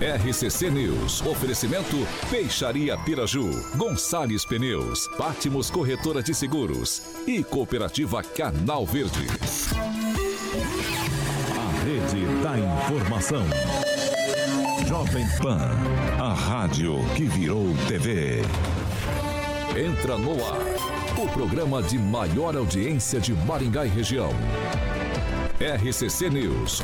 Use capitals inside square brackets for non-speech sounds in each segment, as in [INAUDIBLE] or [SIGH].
RCC News. Oferecimento Peixaria Piraju, Gonçalves Pneus, Pátimos Corretora de Seguros e Cooperativa Canal Verde. A Rede da Informação. Jovem Pan, a rádio que virou TV. Entra no ar, o programa de maior audiência de Maringá e região. RCC News.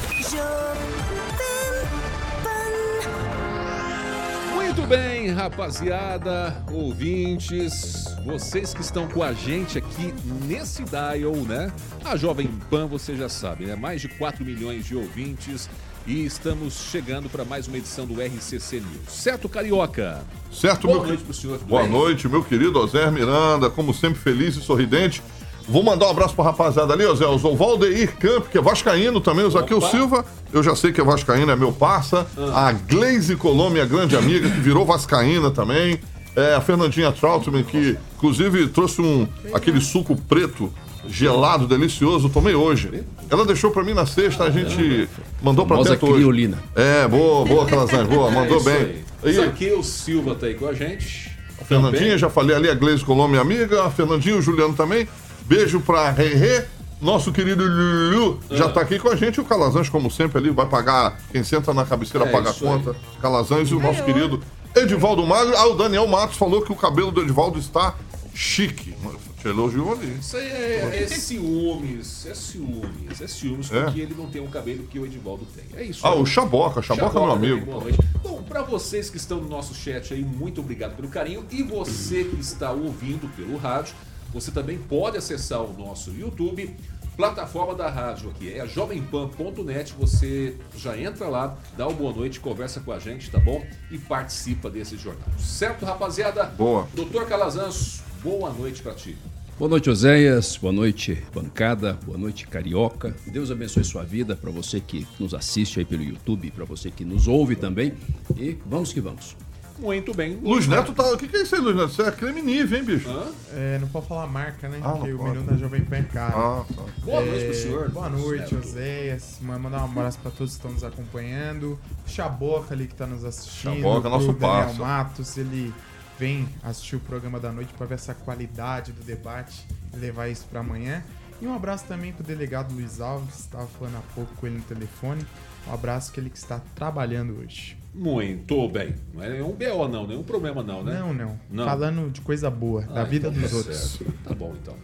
Muito bem, rapaziada, ouvintes, vocês que estão com a gente aqui nesse dial, né? A Jovem Pan, você já sabe, né? Mais de 4 milhões de ouvintes e estamos chegando para mais uma edição do RCC News. Certo, Carioca? Certo, Boa meu noite pro senhor. Boa bem? noite, meu querido Ozer Miranda, como sempre feliz e sorridente. Vou mandar um abraço pra rapaziada ali, ó, Zé. O Valdeir Camp, que é vascaíno também. O Zaqueu Silva, eu já sei que é vascaíno, é meu parça. Ah. A Glaze Colombo, minha grande amiga, que virou vascaína também. É, a Fernandinha Troutman, que inclusive trouxe um, aquele suco preto gelado, delicioso. Tomei hoje. Ela deixou pra mim na sexta, a gente mandou pra Famosa dentro hoje. criolina. É, boa, boa, Calazan, boa, mandou É bem. aí. Zaqueu Silva tá aí com a gente. a Fernandinha, Também. já falei ali, a Gleise Colombo, minha amiga, a Fernandinha, o Juliano também. Beijo pra Rerê. Nosso querido Lulu já tá aqui com a gente. O Calazans, como sempre, ali vai pagar. Quem senta na cabeceira É, paga a isso conta. Calazans e o nosso querido Edivaldo Magro. Ah, o Daniel Matos falou que o cabelo do Edivaldo está chique. Te elogiou ali. Isso aí é, é ciúmes, é ciúmes, é ciúmes, É. porque ele não tem o cabelo que o Edivaldo tem. É isso. Ah, aí. o Chaboca. Chaboca, é meu também, amigo. boa noite. Bom, pra vocês que estão no nosso chat aí, muito obrigado pelo carinho. E você que está ouvindo pelo rádio, você também pode acessar o nosso YouTube, plataforma da rádio aqui, é jovempan.net. Você já entra lá, dá uma boa noite, conversa com a gente, tá bom? E participa desse jornal. Certo, rapaziada? Boa. Doutor Calazans, boa noite pra ti. Boa noite, Oséias. Boa noite, bancada. Boa noite, Carioca. Deus abençoe sua vida para você que nos assiste aí pelo YouTube, para você que nos ouve também. E vamos que vamos. Muito bem. Luiz Neto tá. O que, que é isso aí, Luiz Neto? Isso é creme nível, hein, bicho? Hã? É, não pode falar marca, né? Ah, Porque o pode. menu da Jovem Pan é caro. Ah, tá. Boa noite É, pro senhor. Boa noite. Oséias. Ma- Mandar um abraço pra todos que estão nos acompanhando. Chaboca ali que tá nos assistindo. Chaboca, nosso o Daniel parça. Matos, ele vem assistir o programa da noite pra ver essa qualidade do debate e levar isso pra amanhã. E um abraço também pro delegado Luiz Alves, estava falando há pouco com ele no telefone. Um abraço que ele que está trabalhando hoje. Muito bem. Não é nenhum BO, não, nenhum problema, não, né? Não, não, Não. Falando de coisa boa, da Ah, vida então dos tá outros. certo. Tá bom, então.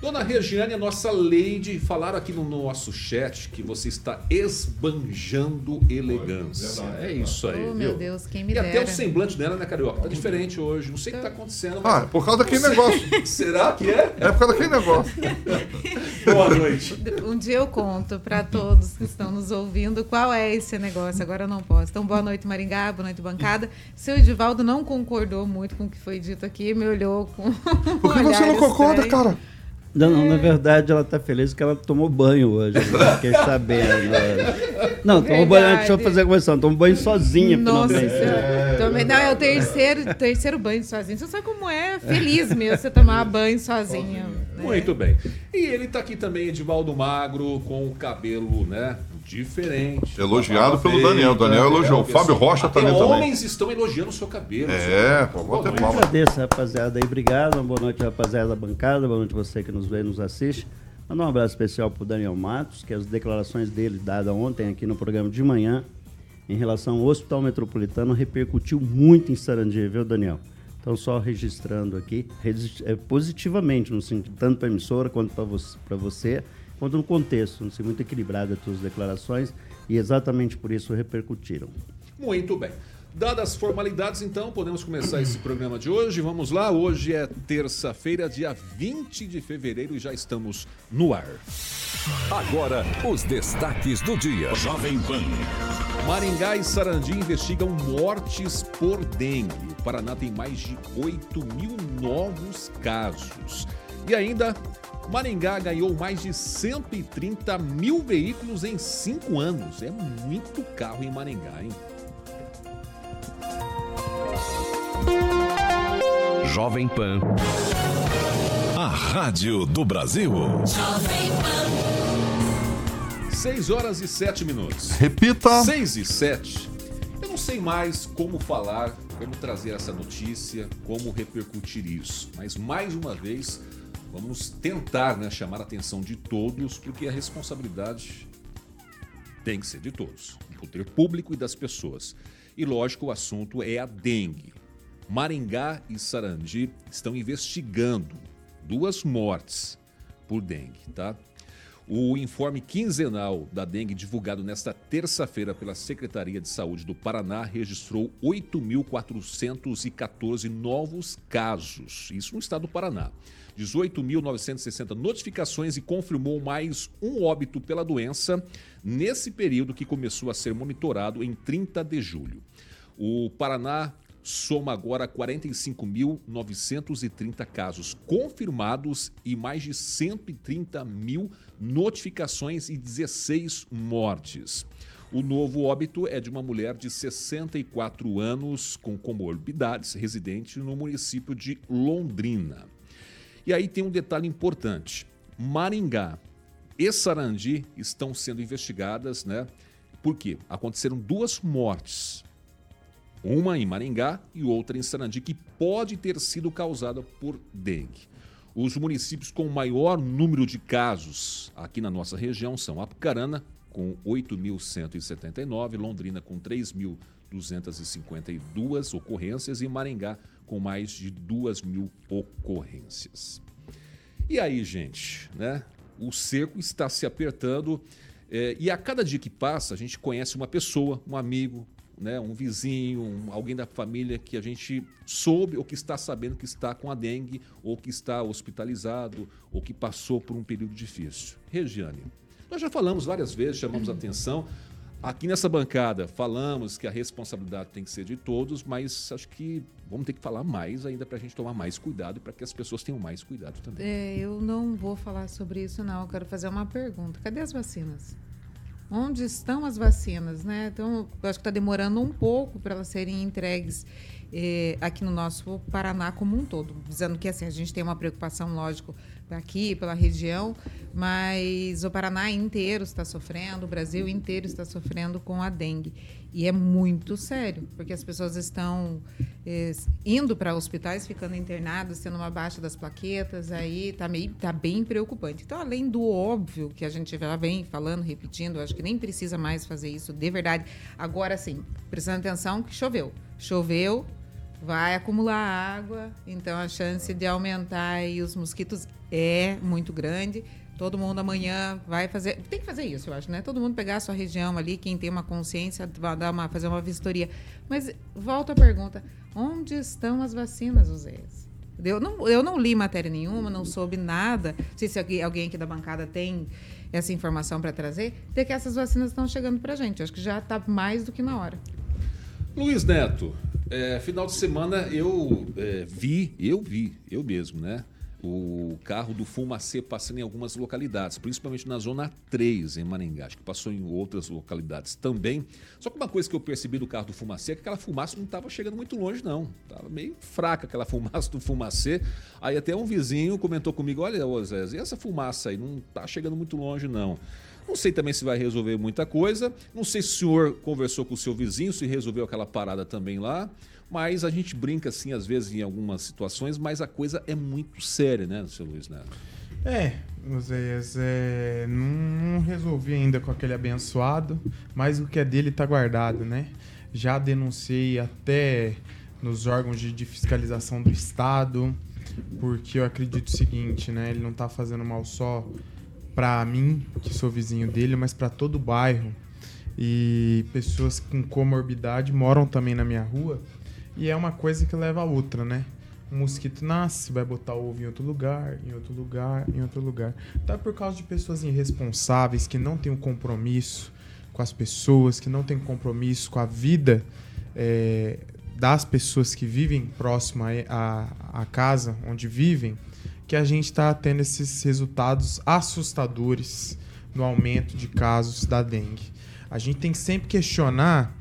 Dona Regiane, a nossa lady, falaram aqui no nosso chat que você está esbanjando elegância. É isso aí, Oh, viu? meu Deus, quem me E até dera. o semblante dela, né, Carioca? Tá diferente hoje. Não sei o que tá acontecendo, mas... Ah, é por causa daquele negócio. [LAUGHS] Será que é? É por causa daquele negócio. [LAUGHS] Boa noite. Um dia eu conto para todos que estão nos ouvindo qual é esse negócio. Agora eu não posso. Então, boa noite, Maringá, boa noite, bancada. Seu Edivaldo não concordou muito com o que foi dito aqui, me olhou com. Por que [LAUGHS] você não concorda, cara? Não, não, na verdade ela tá feliz porque ela tomou banho hoje. Eu fiquei sabendo. né? Não, tomou banho, deixa eu fazer a correção, tomou banho sozinha, Nossa. Senhora. Também, não, é o terceiro, terceiro banho sozinho. Você sabe como é feliz mesmo você tomar banho sozinho. né? Muito bem. E ele tá aqui também, Edivaldo Magro, com o cabelo, né? Diferente. Elogiado pelo Feita, Daniel. Daniel elogiou. o Fábio Rocha Até também também. homens estão elogiando o seu cabelo. É, pô, ter noite. palma. Agradeço, rapaziada, aí. Obrigado. Uma boa noite, rapaziada da bancada. Boa noite você que nos vê e nos assiste. Mandar um abraço especial pro Daniel Matos, que as declarações dele dadas ontem aqui no programa de manhã em relação ao Hospital Metropolitano repercutiu muito em Sarandi, viu, Daniel? Então, só registrando aqui, é, positivamente, no sentido, tanto para a emissora quanto para você, pra você, quanto no contexto, assim, muito equilibrada as suas declarações, e exatamente por isso repercutiram. Muito bem. Dadas as formalidades, então, podemos começar esse programa de hoje. Vamos lá, hoje é terça-feira, dia 20 de fevereiro e já estamos no ar. Agora, os destaques do dia. Jovem Pan. Maringá e Sarandi investigam mortes por dengue. O Paraná tem mais de 8 mil novos casos. E ainda, Maringá ganhou mais de 130 mil veículos em cinco anos. É muito carro em Maringá, hein? Jovem Pan. A Rádio do Brasil. Jovem Pan. 6 horas e 7 minutos. Repita. 6 e 7. Eu não sei mais como falar, como trazer essa notícia, como repercutir isso. Mas mais uma vez, vamos tentar né, chamar a atenção de todos, porque a responsabilidade tem que ser de todos, do poder público e das pessoas. E lógico, o assunto é a dengue. Maringá e Sarandi estão investigando duas mortes por dengue, tá? O informe quinzenal da dengue divulgado nesta terça-feira pela Secretaria de Saúde do Paraná registrou 8.414 novos casos, isso no estado do Paraná. 18.960 notificações e confirmou mais um óbito pela doença nesse período que começou a ser monitorado em 30 de julho. O Paraná soma agora 45.930 casos confirmados e mais de 130 mil notificações e 16 mortes. O novo óbito é de uma mulher de 64 anos com comorbidades, residente no município de Londrina. E aí tem um detalhe importante: Maringá e Sarandi estão sendo investigadas, né? Por quê? Aconteceram duas mortes uma em Maringá e outra em Sarandi, que pode ter sido causada por dengue. Os municípios com maior número de casos aqui na nossa região são Apucarana, com 8.179, Londrina, com 3.252 ocorrências e Maringá, com mais de 2 mil ocorrências. E aí, gente, né? O cerco está se apertando é, e a cada dia que passa, a gente conhece uma pessoa, um amigo, né, um vizinho, um, alguém da família que a gente soube ou que está sabendo que está com a dengue, ou que está hospitalizado, ou que passou por um período difícil. Regiane, nós já falamos várias vezes, chamamos atenção. Aqui nessa bancada falamos que a responsabilidade tem que ser de todos, mas acho que vamos ter que falar mais ainda para a gente tomar mais cuidado e para que as pessoas tenham mais cuidado também. É, eu não vou falar sobre isso, não. Eu quero fazer uma pergunta. Cadê as vacinas? Onde estão as vacinas, né? Então, eu acho que está demorando um pouco para elas serem entregues eh, aqui no nosso Paraná como um todo, dizendo que assim a gente tem uma preocupação, lógico, aqui pela região, mas o Paraná inteiro está sofrendo, o Brasil inteiro está sofrendo com a dengue e é muito sério, porque as pessoas estão eh, indo para hospitais, ficando internadas, tendo uma baixa das plaquetas, aí tá meio tá bem preocupante. Então, além do óbvio que a gente já vem falando, repetindo, acho que nem precisa mais fazer isso de verdade. Agora sim, prestando atenção que choveu. Choveu, vai acumular água, então a chance de aumentar aí os mosquitos é muito grande. Todo mundo amanhã vai fazer. Tem que fazer isso, eu acho, né? Todo mundo pegar a sua região ali, quem tem uma consciência, vai dar uma, fazer uma vistoria. Mas volta a pergunta: onde estão as vacinas, Oséias? Eu não, eu não li matéria nenhuma, não soube nada. Não sei se alguém, aqui da bancada tem essa informação para trazer, de que essas vacinas estão chegando para a gente. Eu acho que já está mais do que na hora. Luiz Neto, é, final de semana eu é, vi, eu vi, eu mesmo, né? O carro do Fumacê passando em algumas localidades, principalmente na Zona 3, em Maringá. Acho que passou em outras localidades também. Só que uma coisa que eu percebi do carro do Fumacê é que aquela fumaça não estava chegando muito longe, não. Estava meio fraca aquela fumaça do Fumacê. Aí até um vizinho comentou comigo: olha, Zé, e essa fumaça aí não está chegando muito longe, não. Não sei também se vai resolver muita coisa. Não sei se o senhor conversou com o seu vizinho, se resolveu aquela parada também lá. Mas a gente brinca assim, às vezes, em algumas situações, mas a coisa é muito séria, né, seu Luiz Neto? É, Oséias, é, não, resolvi ainda com aquele abençoado, mas o que é dele tá guardado, né? Já denunciei até nos órgãos de, de fiscalização do Estado, porque eu acredito o seguinte, né? Ele não tá fazendo mal só para mim, que sou vizinho dele, mas para todo o bairro. e pessoas com comorbidade moram também na minha rua. E é uma coisa que leva a outra, né? O mosquito nasce, vai botar ovo em outro lugar, em outro lugar, em outro lugar. É por causa de pessoas irresponsáveis que não têm um compromisso com as pessoas, que não têm compromisso com a vida é, das pessoas que vivem próximo à casa onde vivem, que a gente está tendo esses resultados assustadores no aumento de casos da dengue. A gente tem que sempre questionar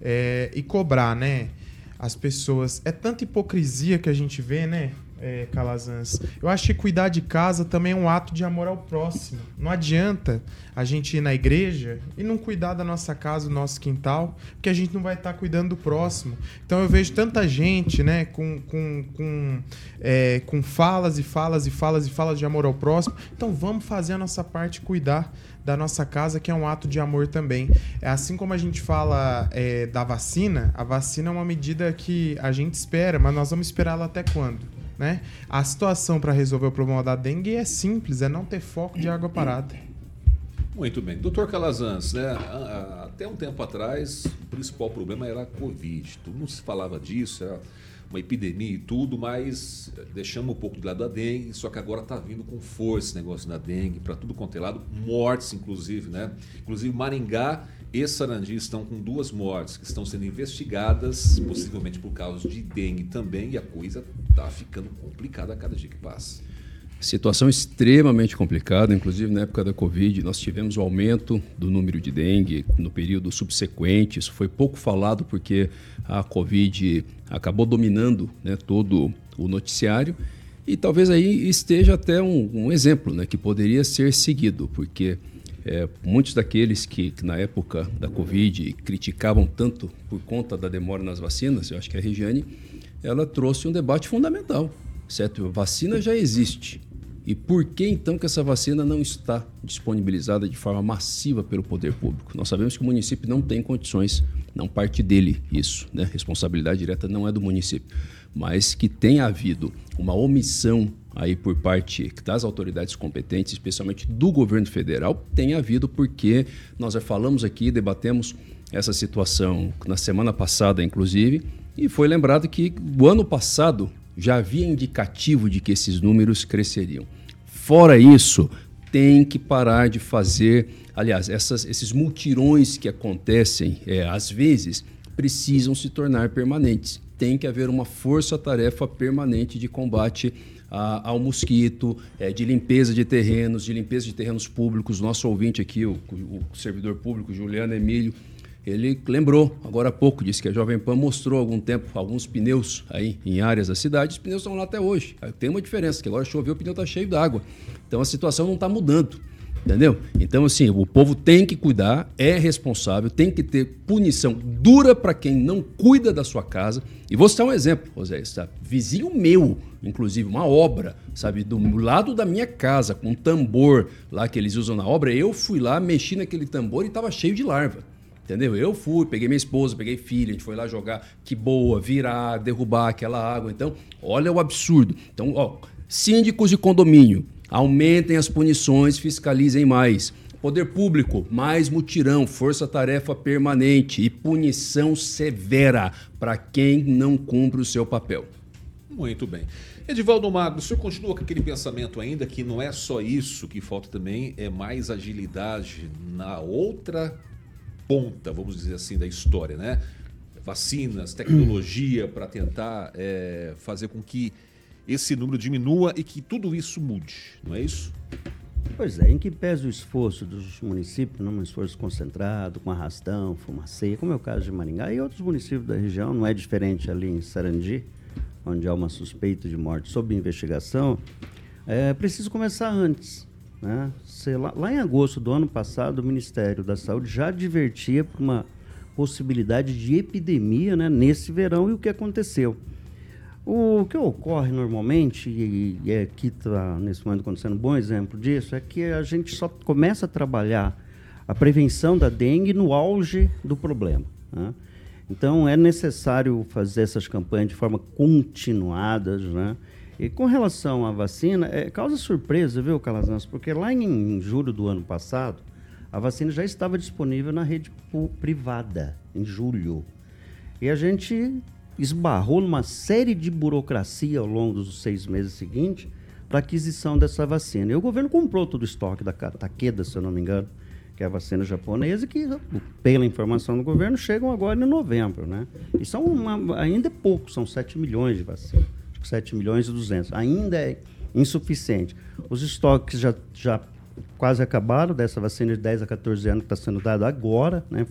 é, e cobrar, né? As pessoas. É tanta hipocrisia que a gente vê, né? É, Calazans. Eu acho que cuidar de casa também é um ato de amor ao próximo. Não adianta a gente ir na igreja e não cuidar da nossa casa, do nosso quintal, porque a gente não vai estar cuidando do próximo. Então eu vejo tanta gente, né, com, com, com, é, com falas e falas e falas e falas de amor ao próximo. Então vamos fazer a nossa parte cuidar da nossa casa, que é um ato de amor também. É assim como a gente fala é, da vacina, a vacina é uma medida que a gente espera, mas nós vamos esperá-la até quando? Né? A situação para resolver o problema da dengue é simples, é não ter foco de água parada. Muito bem. Doutor Calazans, né, até um tempo atrás, o principal problema era a Covid. Não se falava disso, era uma epidemia e tudo, mas deixamos um pouco de lado a dengue, só que agora está vindo com força esse negócio da dengue, para tudo quanto é lado, mortes inclusive, né? Inclusive Maringá e Sarandi estão com duas mortes que estão sendo investigadas, possivelmente por causa de dengue também, e a coisa está ficando complicada a cada dia que passa. Situação extremamente complicada, inclusive na época da Covid, nós tivemos o aumento do número de dengue no período subsequente. Isso foi pouco falado porque a Covid acabou dominando né, todo o noticiário. E talvez aí esteja até um, um exemplo né, que poderia ser seguido, porque é, muitos daqueles que, que, na época da Covid criticavam tanto por conta da demora nas vacinas, eu acho que a Regiane ela trouxe um debate fundamental. Certo? A vacina já existe. E por que então que essa vacina não está disponibilizada de forma massiva pelo poder público? Nós sabemos que o município não tem condições, não parte dele isso, né? Responsabilidade direta não é do município, mas que tenha havido uma omissão aí por parte das autoridades competentes, especialmente do governo federal, tem havido porque nós já falamos aqui, debatemos essa situação na semana passada, inclusive, e foi lembrado que o ano passado já havia indicativo de que esses números cresceriam. Fora isso, tem que parar de fazer, aliás, essas, esses multirões que acontecem é, às vezes precisam se tornar permanentes. Tem que haver uma força-tarefa permanente de combate a, ao mosquito, é, de limpeza de terrenos, de limpeza de terrenos públicos. Nosso ouvinte aqui, o, o servidor público Juliano Emílio, ele lembrou agora há pouco, disse que a Jovem Pan mostrou algum tempo alguns pneus aí em áreas da cidade, os pneus estão lá até hoje. Tem uma diferença, que agora choveu, o pneu está cheio d'água. Então a situação não está mudando. Entendeu? Então, assim, o povo tem que cuidar, é responsável, tem que ter punição dura para quem não cuida da sua casa. E vou citar um exemplo, José, sabe? Vizinho meu, inclusive, uma obra, sabe, do lado da minha casa, com um tambor lá que eles usam na obra, eu fui lá, mexi naquele tambor e estava cheio de larva. Entendeu? Eu fui, peguei minha esposa, peguei filha, a gente foi lá jogar, que boa, virar, derrubar aquela água. Então, olha o absurdo. Então, ó, síndicos de condomínio, aumentem as punições, fiscalizem mais. Poder público, mais mutirão, força-tarefa permanente e punição severa para quem não cumpre o seu papel. Muito bem. Edivaldo Magro, o senhor continua com aquele pensamento ainda que não é só isso que falta também, é mais agilidade na outra ponta, vamos dizer assim, da história, né? Vacinas, tecnologia para tentar é, fazer com que esse número diminua e que tudo isso mude, não é isso? Pois é, em que pese o esforço dos municípios, num esforço concentrado, com arrastão, fumaceia, como é o caso de Maringá e outros municípios da região, não é diferente ali em Sarandi, onde há uma suspeita de morte sob investigação, é preciso começar antes. Né? Lá, lá, em agosto do ano passado, o Ministério da Saúde já advertia para uma possibilidade de epidemia né, nesse verão e o que aconteceu. O que ocorre normalmente, e, e aqui está nesse momento acontecendo um bom exemplo disso, é que a gente só começa a trabalhar a prevenção da dengue no auge do problema. Né? Então é necessário fazer essas campanhas de forma continuada, né? E com relação à vacina, é, causa surpresa, viu, Calazans? Porque lá em, em julho do ano passado, A vacina já estava disponível na rede privada em julho. E a gente esbarrou numa série de burocracia ao longo dos seis meses seguintes para aquisição dessa vacina. E o governo comprou todo o estoque da Takeda, se eu não me engano, que é a vacina japonesa, que, pela informação do governo, chegam agora em novembro. Né? E são uma, ainda é pouco, são 7 milhões de vacinas. 7 milhões e 200. Ainda é insuficiente. Os estoques já, já quase acabaram dessa vacina de 10 a 14 anos que está sendo dada agora. Né?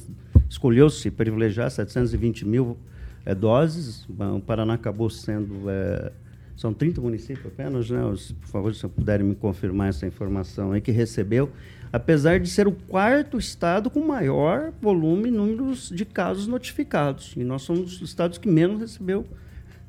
Escolheu-se privilegiar 720 mil é, doses. O Paraná acabou sendo. É, são 30 municípios apenas, né? Por favor, se puderem me confirmar essa informação aí, que recebeu, apesar de ser o quarto estado com maior volume e números de casos notificados. E nós somos os estados que menos recebeu,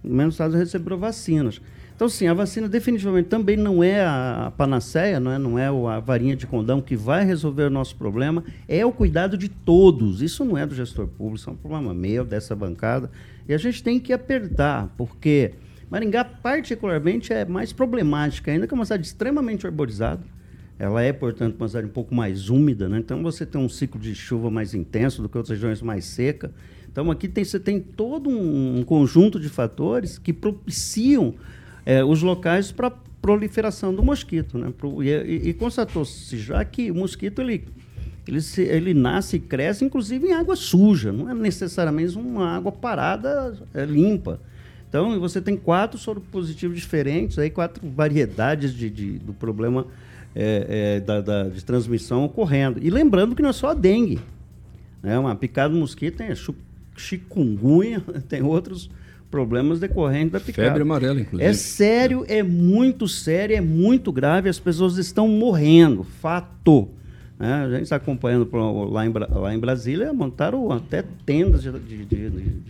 menos estados receberam vacinas. Então, sim, a vacina definitivamente também não é a panaceia, não é, não é a varinha de condão que vai resolver o nosso problema, é o cuidado de todos. Isso não é do gestor público, isso é um problema meu, dessa bancada. E a gente tem que apertar, porque Maringá, particularmente, é mais problemática, ainda que é uma cidade extremamente arborizada. Ela é, portanto, uma cidade um pouco mais úmida, né? então você tem um ciclo de chuva mais intenso do que outras regiões mais seca. Então aqui tem, você tem todo um, um conjunto de fatores que propiciam é, os locais para proliferação do mosquito. Né? E, e, constatou-se já que o mosquito ele, ele, se, ele nasce e cresce, inclusive, em água suja, não é necessariamente uma água parada é, limpa. Então, você tem quatro soropositivos diferentes, aí quatro variedades de, de do problema é, é, da, da, de transmissão ocorrendo. E lembrando que não é só a dengue. Né? Uma picada do mosquito tem chikungunya, [LAUGHS] tem outros problemas decorrentes da picada. Febre amarela, inclusive. É sério, é muito sério, é muito grave, as pessoas estão morrendo, fato. Né? A gente está acompanhando lá em, lá em Brasília, montaram até tendas de, de, de, de,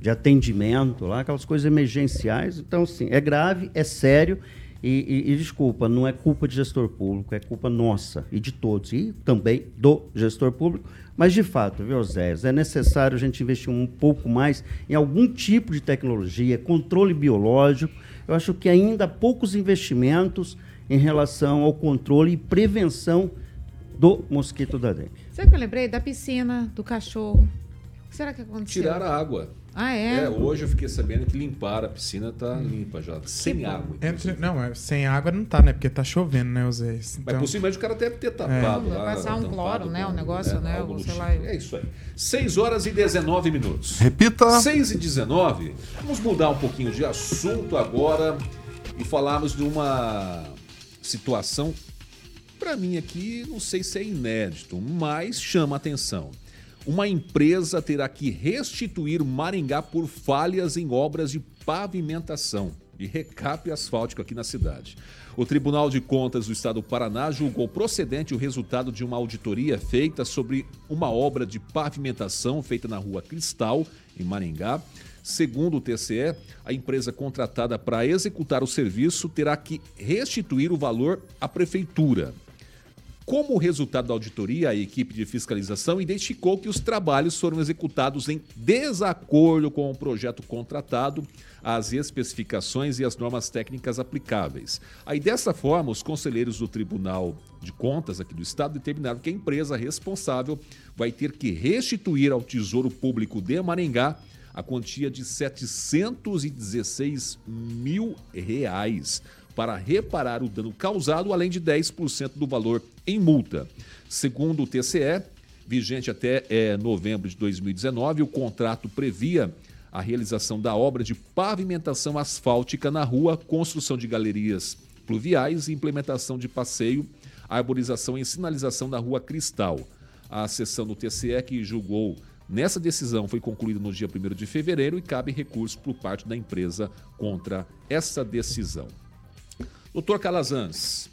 de atendimento, lá, aquelas coisas emergenciais. Então, sim, é grave, é sério. E, e, e, desculpa, não é culpa de gestor público, é culpa nossa e de todos, e também do gestor público, mas, de fato, viu, Zé, é necessário a gente investir um pouco mais em algum tipo de tecnologia, controle biológico. Eu acho que ainda há poucos investimentos em relação ao controle e prevenção do mosquito da dengue. Sabe o que eu lembrei? Da piscina, do cachorro. O que será que aconteceu? Tirar a água. Ah, é? é? Hoje eu fiquei sabendo que limpar a piscina tá limpa já, sem água. Entre, não, é, sem água não tá, né? Porque tá chovendo, né, Zé? Então... Mas possivelmente o cara deve ter tapado. É. Lá, Passar um cloro, né? O um negócio, né? né? sei lá. É isso aí. 6 horas e 19 minutos. Repita. 6 e 19. Vamos mudar um pouquinho de assunto agora e falarmos de uma situação, para mim aqui, não sei se é inédito, mas chama atenção uma empresa terá que restituir Maringá por falhas em obras de pavimentação e recap asfáltico aqui na cidade. O Tribunal de Contas do Estado do Paraná julgou procedente o resultado de uma auditoria feita sobre uma obra de pavimentação feita na rua Cristal, em Maringá. Segundo o TCE, a empresa contratada para executar o serviço terá que restituir o valor à prefeitura. Como resultado da auditoria, a equipe de fiscalização identificou que os trabalhos foram executados em desacordo com o projeto contratado, as especificações e as normas técnicas aplicáveis. Aí, dessa forma, os conselheiros do Tribunal de Contas aqui do Estado determinaram que a empresa responsável vai ter que restituir ao Tesouro Público de Maringá a quantia de 716 mil reais para reparar o dano causado, além de 10% do valor em multa. Segundo o TCE, vigente até é, novembro de 2019, o contrato previa a realização da obra de pavimentação asfáltica na rua, construção de galerias pluviais e implementação de passeio, arborização e sinalização da rua Cristal. A sessão do TCE que julgou nessa decisão foi concluída no dia 1 de fevereiro e cabe recurso por parte da empresa contra essa decisão. Doutor Calazans,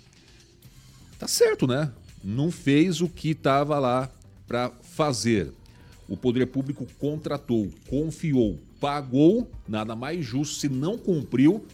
tá certo, né? Não fez o que estava lá para fazer. O poder público contratou, confiou, pagou, nada mais justo se não cumpriu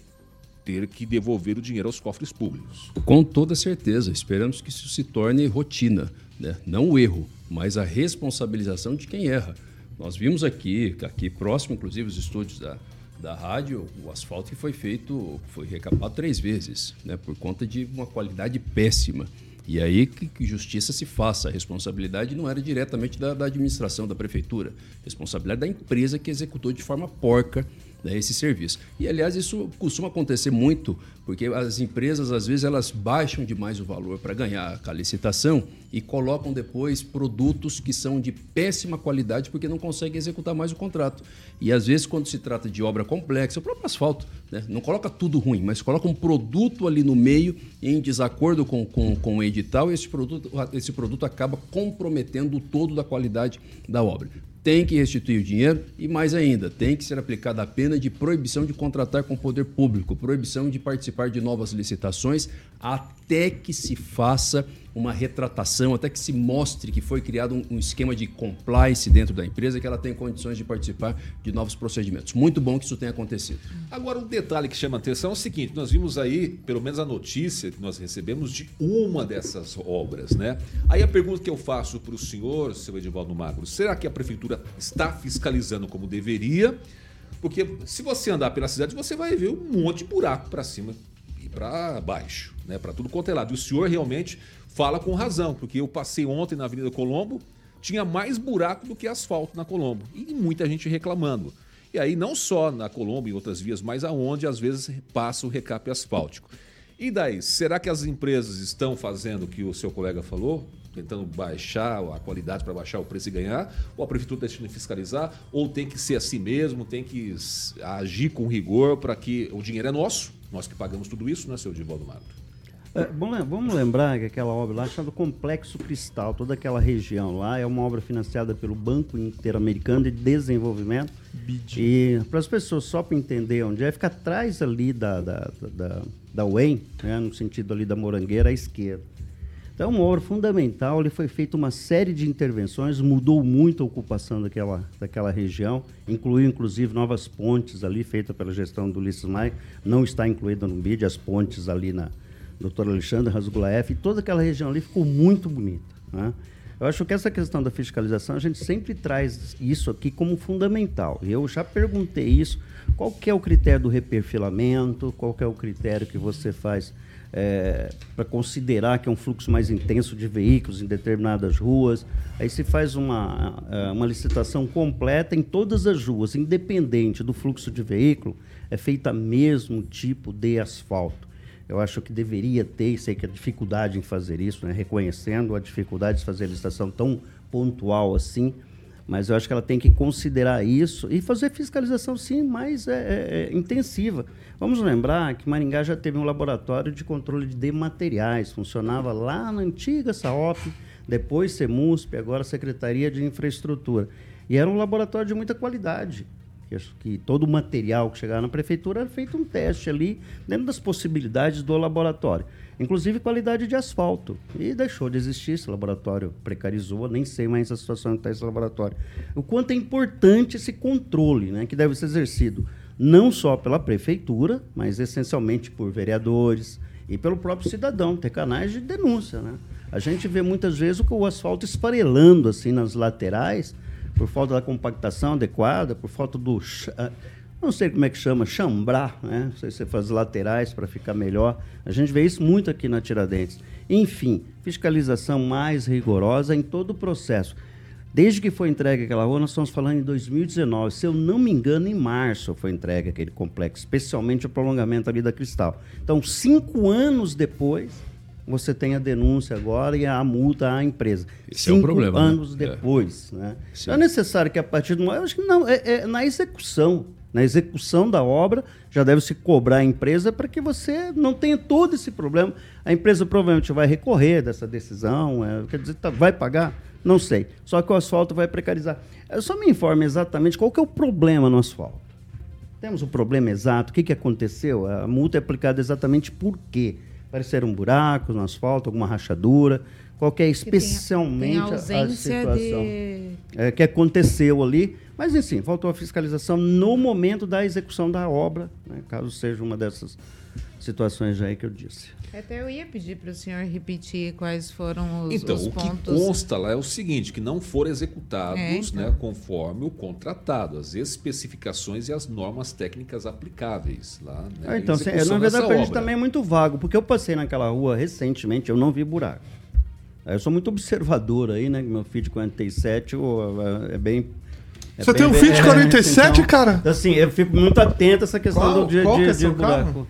ter que devolver o dinheiro aos cofres públicos. Com toda certeza, esperamos que isso se torne rotina, né? não o erro, mas a responsabilização de quem erra. Nós vimos aqui, aqui próximo, inclusive, os estúdios da, da rádio, o asfalto que foi feito, foi recapado três vezes, né, por conta de uma qualidade péssima. E aí que, justiça se faça. A responsabilidade não era diretamente da, da administração, da prefeitura. Responsabilidade da empresa que executou de forma porca né, esse serviço. E, aliás, isso costuma acontecer muito, porque as empresas, às vezes, elas baixam demais o valor para ganhar a licitação e colocam depois produtos que são de péssima qualidade porque não conseguem executar mais o contrato. E, às vezes, quando se trata de obra complexa, o próprio asfalto, né, não coloca tudo ruim, mas coloca um produto ali no meio em desacordo com, com, com o edital e esse produto, esse produto acaba comprometendo o todo da qualidade da obra tem que restituir o dinheiro e, mais ainda, tem que ser aplicada a pena de proibição de contratar com o poder público, proibição de participar de novas licitações, até que se faça uma retratação, até que se mostre que foi criado um, um, esquema de compliance dentro da empresa, que ela tem condições de participar de novos procedimentos. Muito bom que isso tenha acontecido. Agora, um detalhe que chama atenção é o seguinte: nós vimos aí, pelo menos a notícia que nós recebemos de uma dessas obras, né? Aí a pergunta que eu faço para o senhor, seu Edivaldo Magro, será que a prefeitura está fiscalizando como deveria? Porque se você andar pela cidade, você vai ver um monte de buraco para cima e para baixo, né? Para tudo quanto é lado. E o senhor realmente fala com razão, porque eu passei ontem na Avenida Colombo, tinha mais buraco do que asfalto na Colombo. E muita gente reclamando. E aí, não só na Colombo e outras vias, mas aonde às vezes passa o recape asfáltico. E daí, será que as empresas estão fazendo o que o seu colega falou? Tentando baixar a qualidade para baixar o preço e ganhar? Ou a prefeitura está deixando de fiscalizar? Ou tem que ser assim mesmo, tem que agir com rigor para que o dinheiro é nosso? Nós que pagamos tudo isso, não é, seu Divaldo Mato? É, bom, vamos lembrar que aquela obra lá chamada Complexo Cristal, toda aquela região lá, é uma obra financiada pelo Banco Interamericano de Desenvolvimento. BID. E para as pessoas, só para entender onde é, fica atrás ali da, da, da, da UEM, né, no sentido ali da Morangueira à esquerda. Então, é uma obra fundamental, ali foi feita uma série de intervenções, mudou muito a ocupação daquela, daquela região, incluiu inclusive novas pontes ali, feitas pela gestão do Ulisses Maia, não está incluída no BID, as pontes ali na, doutor Alexandre Razgulaef, e toda aquela região ali ficou muito bonita. Né? Eu acho que essa questão da fiscalização, a gente sempre traz isso aqui como fundamental. E eu já perguntei isso, qual que é o critério do reperfilamento, qual que é o critério que você faz é, para considerar que é um fluxo mais intenso de veículos em determinadas ruas. Aí se faz uma, é, uma licitação completa em todas as ruas, independente do fluxo de veículo, é feita mesmo tipo de asfalto. Eu acho que deveria ter, sei que a dificuldade em fazer isso, né? reconhecendo a dificuldade de fazer a licitação tão pontual assim, mas eu acho que ela tem que considerar isso e fazer fiscalização, sim, mais é, é, é, intensiva. Vamos lembrar que Maringá já teve um laboratório de controle de materiais, funcionava lá na antiga SAOP, depois CEMUSP, agora Secretaria de Infraestrutura. E era um laboratório de muita qualidade que, que todo o material que chegava na prefeitura era feito um teste ali, dentro das possibilidades do laboratório. Inclusive qualidade de asfalto. E deixou de existir esse laboratório, precarizou, nem sei mais a situação que está esse laboratório. O quanto é importante esse controle, né, que deve ser exercido não só pela prefeitura, mas essencialmente por vereadores e pelo próprio cidadão, ter canais de denúncia. Né? A gente vê muitas vezes o asfalto esfarelando assim nas laterais, por falta da compactação adequada, por falta do. Ah, não sei como é que chama, chambrar, né? Não sei se você faz laterais para ficar melhor. A gente vê isso muito aqui na Tiradentes. Enfim, fiscalização mais rigorosa em todo o processo. Desde que foi entregue aquela rua, nós estamos falando em 2019. Se eu não me engano, em março foi entregue aquele complexo, especialmente o prolongamento ali da Cristal. Então, cinco anos depois, você tem a denúncia agora e a multa à empresa. Esse Cinco é um problema. Né? anos né? depois. É. Né? Não é necessário que a partir do momento. Eu acho que não, é, é, na execução. Na execução da obra, já deve se cobrar a empresa para que você não tenha todo esse problema. A empresa provavelmente vai recorrer dessa decisão, é, quer dizer, tá, vai pagar? Não sei. Só que o asfalto vai precarizar. Eu só me informe exatamente qual que é o problema no asfalto. Temos o problema exato, o que, que aconteceu? A multa é aplicada exatamente por quê? Apareceram buracos no asfalto, alguma rachadura, qualquer especialmente tem a, tem a, a situação de... é, que aconteceu ali. Mas, enfim, faltou a fiscalização no momento da execução da obra, né, caso seja uma dessas situações aí que eu disse. Até eu ia pedir para o senhor repetir quais foram os, então, os o pontos. que consta lá é o seguinte, que não foram executados é, então. né, conforme o contratado, as especificações e as normas técnicas aplicáveis lá. Né, ah, então, na verdade, para a gente também é muito vago, porque eu passei naquela rua recentemente, eu não vi buraco. Eu sou muito observador aí, né? Meu filho de 47 eu, é bem. é Você bem- tem um filho de é, 47, então, cara? Assim, eu fico muito atento a essa questão Qual- do qual que de, é de buraco. carro?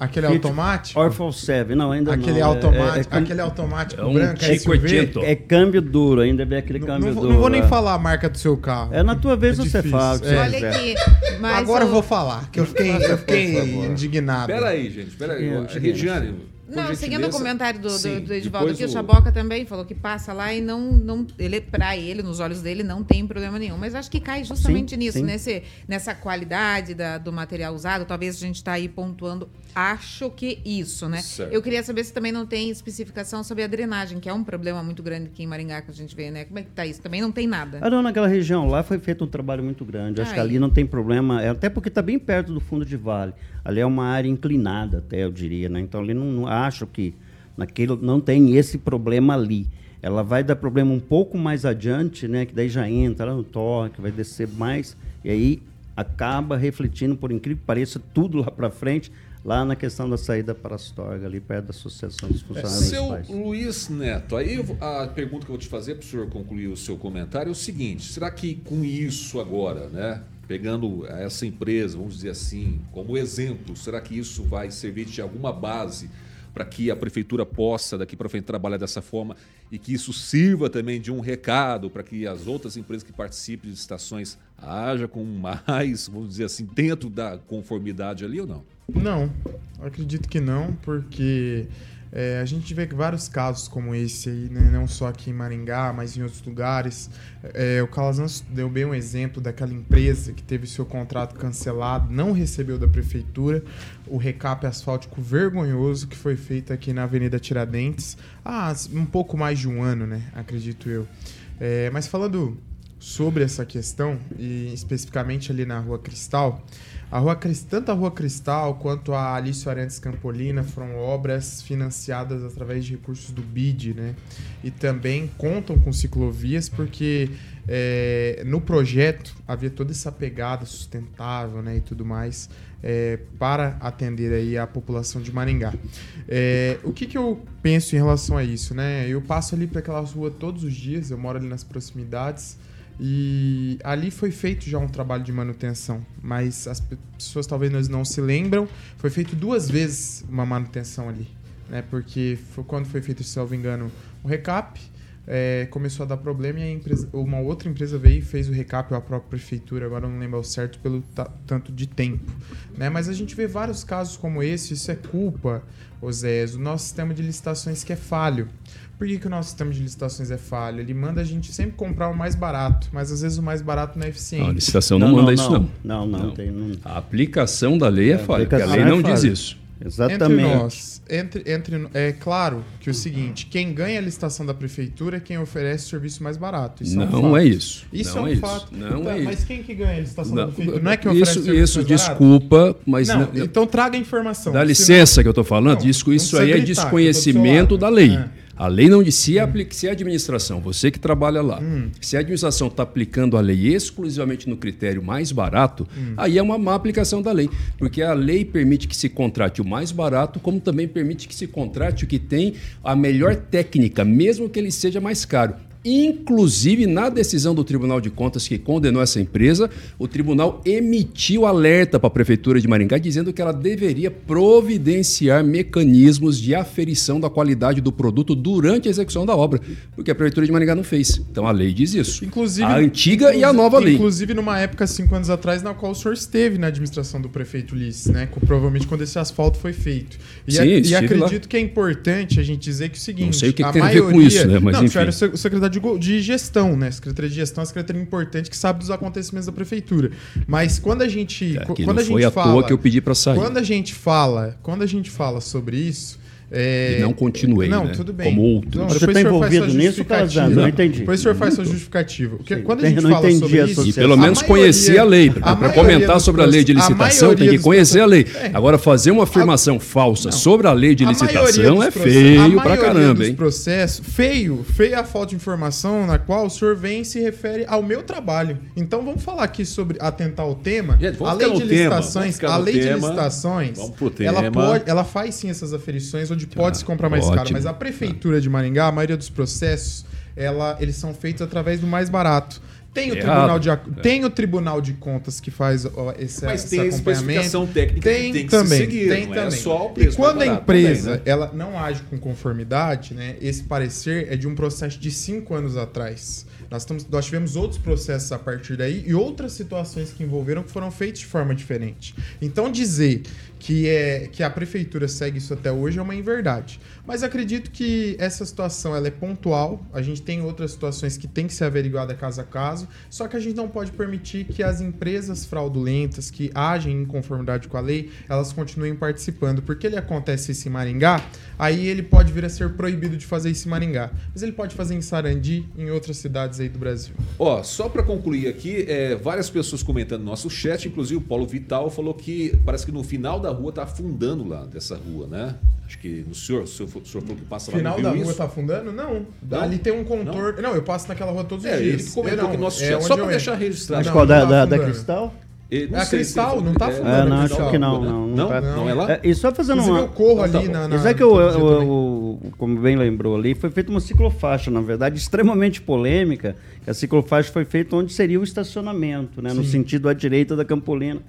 Aquele Fit- automático? Orphan 7, não, ainda Aquele não. é- automático, é, é, aquele automático é um branco, Tico SUV? 80. é câmbio duro, ainda vem aquele Não, câmbio não vou, duro. não vou nem é. falar a marca do seu carro. É na tua vez É você fala. é. Olha aqui. Mas Agora eu vou falar, que eu fiquei, eu fiquei indignado. Pera aí, gente, pera aí. Eu Ô, cheguei Regiane, Não, seguindo o gentileza. comentário do, do, Sim, do Edivaldo aqui, o Chaboca também falou que passa lá e não, não ele, pra ele, nos olhos dele, não tem problema nenhum. Mas acho que cai justamente Sim, nisso, sim. Nesse, nessa qualidade da- do material usado. Talvez a gente está aí pontuando, acho que isso, né? Certo. Eu queria saber se também não tem especificação sobre a drenagem, que é um problema muito grande aqui em Maringá que a gente vê, né? Como é que tá isso? Também não tem nada. Ah, não, naquela região lá foi feito um trabalho muito grande. Acho que ali não tem problema, é, até porque está bem perto do fundo de vale. Ali é uma área inclinada, até eu diria, né? Então ali não, não acho que naquilo não tem esse problema ali. Ela vai dar problema um pouco mais adiante, né? Que daí já entra lá no torque, vai descer mais e aí acaba refletindo, por incrível que pareça, tudo lá para frente, lá na questão da saída para Astorga, ali perto da Associação dos Funcionários Seu Municipais. Luiz Neto, aí eu a pergunta que eu vou te fazer para o senhor concluir o seu comentário é o seguinte: será que com isso agora, né, pegando essa empresa, vamos dizer assim, como exemplo, será que isso vai servir de alguma base para que a prefeitura possa daqui para frente trabalhar dessa forma e que isso sirva também de um recado para que as outras empresas que participem de estações haja com mais, vamos dizer assim, dentro da conformidade ali ou não? Não, acredito que não, porque é, a gente vê vários casos como esse aí, né, não só aqui em Maringá, mas em outros lugares. É, o Calazan deu bem um exemplo daquela empresa que teve seu contrato cancelado, não recebeu da prefeitura o recap asfáltico vergonhoso que foi feito aqui na Avenida Tiradentes há um pouco mais de um ano, né? Acredito eu. É, mas falando sobre essa questão, e especificamente ali na Rua Cristal, a Rua tanto a Rua Cristal quanto a Alício Arantes Campolina foram obras financiadas através de recursos do BID, né? E também contam com ciclovias porque é, no projeto havia toda essa pegada sustentável, né, e tudo mais é, para atender aí a população de Maringá. É, o que, que eu penso em relação a isso, né? Eu passo ali para aquela rua todos os dias, eu moro ali nas proximidades. E ali foi feito já um trabalho de manutenção, mas as pe- pessoas talvez não se lembram. Foi feito duas vezes uma manutenção ali, né? Porque foi quando foi feito, se não me engano, o recap, é, começou a dar problema e empresa, uma outra empresa veio e fez o recap, a própria prefeitura, agora não lembro ao certo pelo ta- tanto de tempo. Né? Mas a gente vê vários casos como esse, isso é culpa, Osés, do nosso sistema de licitações que é falho. Por que, que o nosso sistema de licitações é falho? Ele manda a gente sempre comprar o mais barato, mas às vezes o mais barato não é Não, a eficiente. licitação não, manda isso, não. Não, não, Não. tem. Não. A aplicação da lei é, falha, porque a aplicação lei é não diz falha. isso. Entre Exatamente. nós, entre, entre, é claro que o seguinte, quem ganha a licitação da prefeitura é quem oferece o serviço mais barato. Isso é um não fato. é isso. Isso não é um é isso. fato. Não Tá, é mas isso. quem que ganha a licitação da Não, prefeitura? Não é quem oferece isso, o serviço isso mais barato? desculpa, mas Não, não- então traga a informação. dá licença que eu estou falando, Não, isso, não isso aí é desconhecimento da lei. É. A lei não diz se, é apli- se a administração, você que trabalha lá, Hum. se a administração está aplicando a lei exclusivamente no critério mais barato, Hum. aí é uma má aplicação da lei. Porque a lei permite que se contrate o mais barato, como também permite que se contrate o que tem a melhor técnica, mesmo que ele seja mais caro. Inclusive, na decisão do Tribunal de Contas que condenou essa empresa, o tribunal emitiu alerta para a Prefeitura de Maringá dizendo que ela deveria providenciar mecanismos de aferição da qualidade do produto durante a execução da obra, porque a Prefeitura de Maringá não fez. Então a lei diz isso. Inclusive, a antiga e a nova lei. Inclusive numa época, cinco anos atrás, na qual o senhor esteve na administração do prefeito Ulisses, né? Provavelmente quando esse asfalto foi feito. E, Sim, a- e acredito que é importante a gente dizer que é o seguinte. Não sei o que a tem a ver com maioria- isso, né? Mas não, enfim. senhor era o se- o secretário de, de gestão, né? Secretaria de gestão é uma secretaria importante que sabe dos acontecimentos da prefeitura. Mas quando a gente. É, quando a gente foi à fala, toa que eu pedi para sair. Quando a gente fala, quando a gente fala sobre isso. É, E não continuei, Não, né? tudo bem. Como outros. Não, Você tá o faz envolvido nisso. Calazans? Não entendi. Depois o senhor faz sua justificativa. Porque Sim. quando a Eu gente não fala entendi sobre a isso... E pelo menos a conhecer maioria- a lei. a Para maioria comentar sobre a lei de a licitação, tem maioria que conhecer a lei. É. Agora, fazer uma afirmação falsa sobre a lei de A licitação maioria é a feio pra maioria caramba, hein? processos, feio, feia a falta de informação na qual o senhor vem e se refere ao meu trabalho. Então vamos falar aqui sobre atentar ao tema. Gente, a lei de licitações, a lei de licitações, ela tema. pode, ela faz sim essas aferições. Onde pode se comprar mais ótimo. caro, mas a prefeitura de Maringá, a maioria dos processos, ela, eles são feitos através do mais barato. Tem o, Errado. tribunal de, ac- tem o Tribunal de Contas que faz ó, esse, Mas esse tem especificação técnica tem que tem que também, se seguir, tem não também. é só o e preço quando a empresa também, né? ela não age com conformidade, né? Esse parecer é de um processo de cinco anos atrás. Nós, nós tivemos outros processos a partir daí e outras situações que envolveram que foram feitas de forma diferente. Então dizer que, é, que a prefeitura segue isso até hoje é uma inverdade. Mas acredito que essa situação ela é pontual. A gente tem outras situações que tem que ser averiguada caso a caso. Só que a gente não pode permitir que as empresas fraudulentas que agem em conformidade com a lei, elas continuem participando. Porque ele acontece isso em Maringá, aí ele pode vir a ser proibido de fazer isso em Maringá. Mas ele pode fazer em Sarandi em outras cidades aí do Brasil. Ó, só para concluir aqui, é, várias pessoas comentando no nosso chat, inclusive o Paulo Vital falou que parece que no final da rua tá afundando lá dessa rua, né? Acho que no senhor, o senhor, o senhor falou que passa lá Final no da Rio rua isso? tá afundando? Não. Não? Ali tem um contorno. Não? eu passo naquela rua todos os É, dias. ele que comentou Eu não, no nosso é chat, só para deixar registrado. Não, Qual da, tá da, da afundando. Cristal? Não É a sei se Cristal, ele- não tá é, afundando É, não, acho que não, Não, não. não, tá. não é lá? É, e só fazendo Inclusive uma... eu corro Então tá ali bom. na, na. Isso é que o, o- também. o- como bem lembrou ali, foi feita uma ciclofaixa, na verdade, extremamente polêmica. A ciclofaixa foi feita onde seria o estacionamento, né, no sentido à direita da Campolina.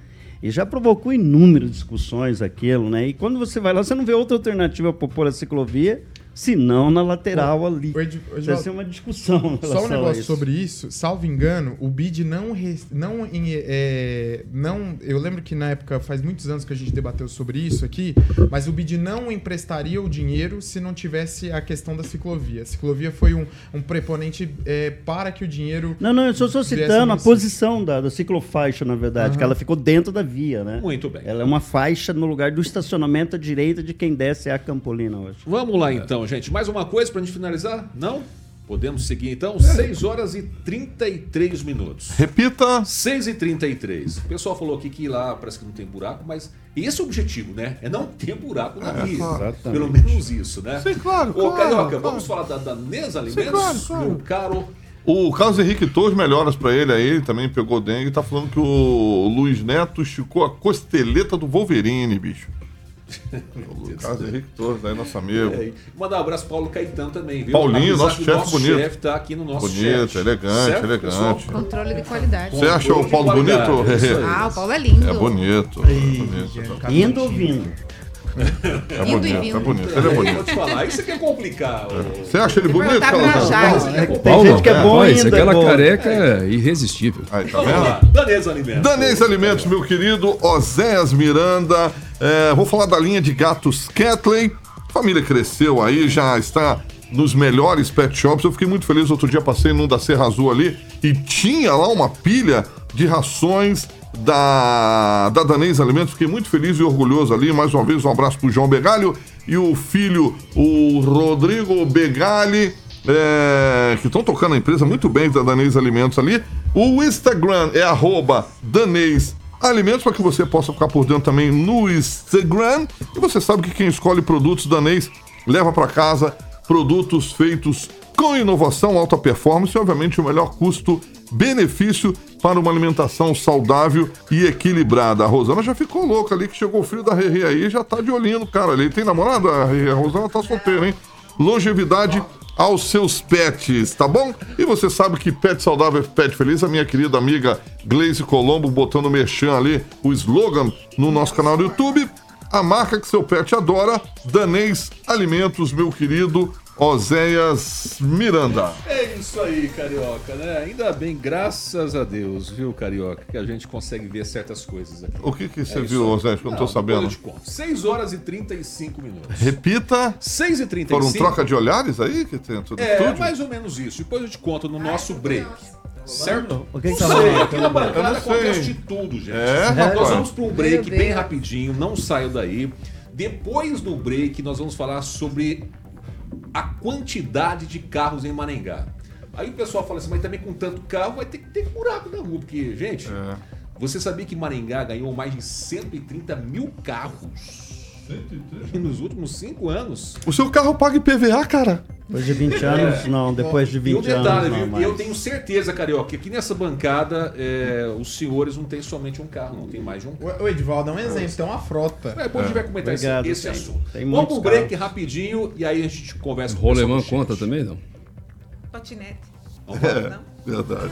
E já provocou inúmeras discussões aquilo, né? E quando você vai lá, você não vê outra alternativa para pôr a ciclovia, senão na lateral ali. Vai ser uma discussão. Só um negócio isso. sobre isso, salvo engano, o BID não. não, em- é, não Eu lembro que na época, faz muitos anos que a gente debateu sobre isso aqui, mas o BID não emprestaria o dinheiro se não tivesse a questão da ciclovia. A ciclovia foi um, um preponente é, para que o dinheiro. Não, não, eu só estou citando a posição da, da ciclofaixa, na verdade, Aham. que ela ficou dentro da via, né? Muito bem. Ela é uma faixa no lugar do estacionamento à direita de quem desce a Campolina hoje. Vamos lá então, gente. Mais uma coisa pra gente finalizar? Não? Podemos seguir então? 6 horas e 33 minutos. Repita. 6 e 33 O pessoal falou aqui que lá parece que não tem buraco, mas esse é o objetivo, né? É não ter buraco na via. Exatamente. Pelo menos isso, né? Sim, claro, Ô, claro, Carioca, claro. vamos falar da Danesa Alimentos? claro, claro. Meu caro. O Carlos Henrique Torres, melhoras pra ele aí, ele também pegou dengue e tá falando que o Luiz Neto esticou a costeleta do Wolverine, bicho. O Carlos Henrique Torres, aí, nosso amigo. É, mandar um abraço pro Paulo Caetano também, viu? Paulinho, nosso que o chefe nosso bonito. chefe tá aqui no nosso Bonito, chat. elegante, Certo, elegante. pessoal? Controle de qualidade. Você acha o Paulo bonito? [LAUGHS] Ah, o Paulo é lindo. É bonito. Gente, cada Indo ou vindo? É Indo bonito, vindo. é bonito. Ele é Vou bonito. te falar, isso aqui é complicar. ô. Você acha ele que bonito, é Tem gente que é bom rapaz, ainda, aquela careca é irresistível. Aí, tá Vamos vendo? lá, Danesa Alimentos. Danês Alimentos, meu querido Oséias Miranda. É, vou falar da linha de gatos Catley. A família cresceu aí, já está nos melhores pet shops. Eu fiquei muito feliz. Outro dia passei num da Serra Azul ali e tinha lá uma pilha de rações da, da Danês Alimentos. Fiquei muito feliz e orgulhoso ali. Mais uma vez, um abraço pro João Begalho e o filho, o Rodrigo Begali. é, que estão tocando a empresa muito bem da Danês Alimentos ali. O Instagram é arroba Danês Alimentos para que você possa ficar por dentro também no Instagram. E você sabe que quem escolhe produtos danês leva para casa produtos feitos com inovação, alta performance e, obviamente, o melhor custo-benefício para uma alimentação saudável e equilibrada. A Rosana já ficou louca ali, que chegou o filho da Rerê aí já tá de olhinho no cara ali. Tem namorada? A Rosana tá solteira, hein? Longevidade aos seus pets, tá bom? E você sabe que pet saudável pet feliz. A minha querida amiga Glaze Colombo botando o merchan ali, o slogan no nosso canal do YouTube. A marca que seu pet adora, Danês Alimentos, meu querido Oséias Miranda. É isso aí, Carioca, né? Ainda bem, graças a Deus, viu, Carioca, que a gente consegue ver certas coisas aqui. O que que você É viu. Oséias, que eu não tô sabendo? eu te conto. 6 horas e 35 minutos. Repita. 6 e 35 Foram troca de olhares aí que tem tudo É, estúdio? mais ou menos isso. Depois eu te conto no nosso break. Certo? O que que Não tá sei, aqui na bancada acontece de tudo, gente. É, Nós vamos para um break bem rapidinho, não saio daí. Depois do break, nós vamos falar sobre a quantidade de carros em Maringá. Aí o pessoal fala assim, mas também com tanto carro vai ter que ter buraco na rua, porque, gente, É. você sabia que Maringá ganhou mais de 130 mil carros? E nos últimos cinco anos? O seu carro paga IPVA, cara? Depois de 20 anos, não. Depois de E 20 um detalhe, anos, não viu? mais. eu tenho certeza, Carioca, que aqui nessa bancada é, os senhores não têm somente um carro, não tem mais de um carro. O, Edivaldo é um exemplo, tem uma frota. É, depois a gente vai comentar esse, Obrigado, esse tem- assunto. tem Vamos pro break carros. rapidinho e aí a gente conversa com o Rolemã conta também, não? Patinete. Lá. Não? [LAUGHS] Verdade.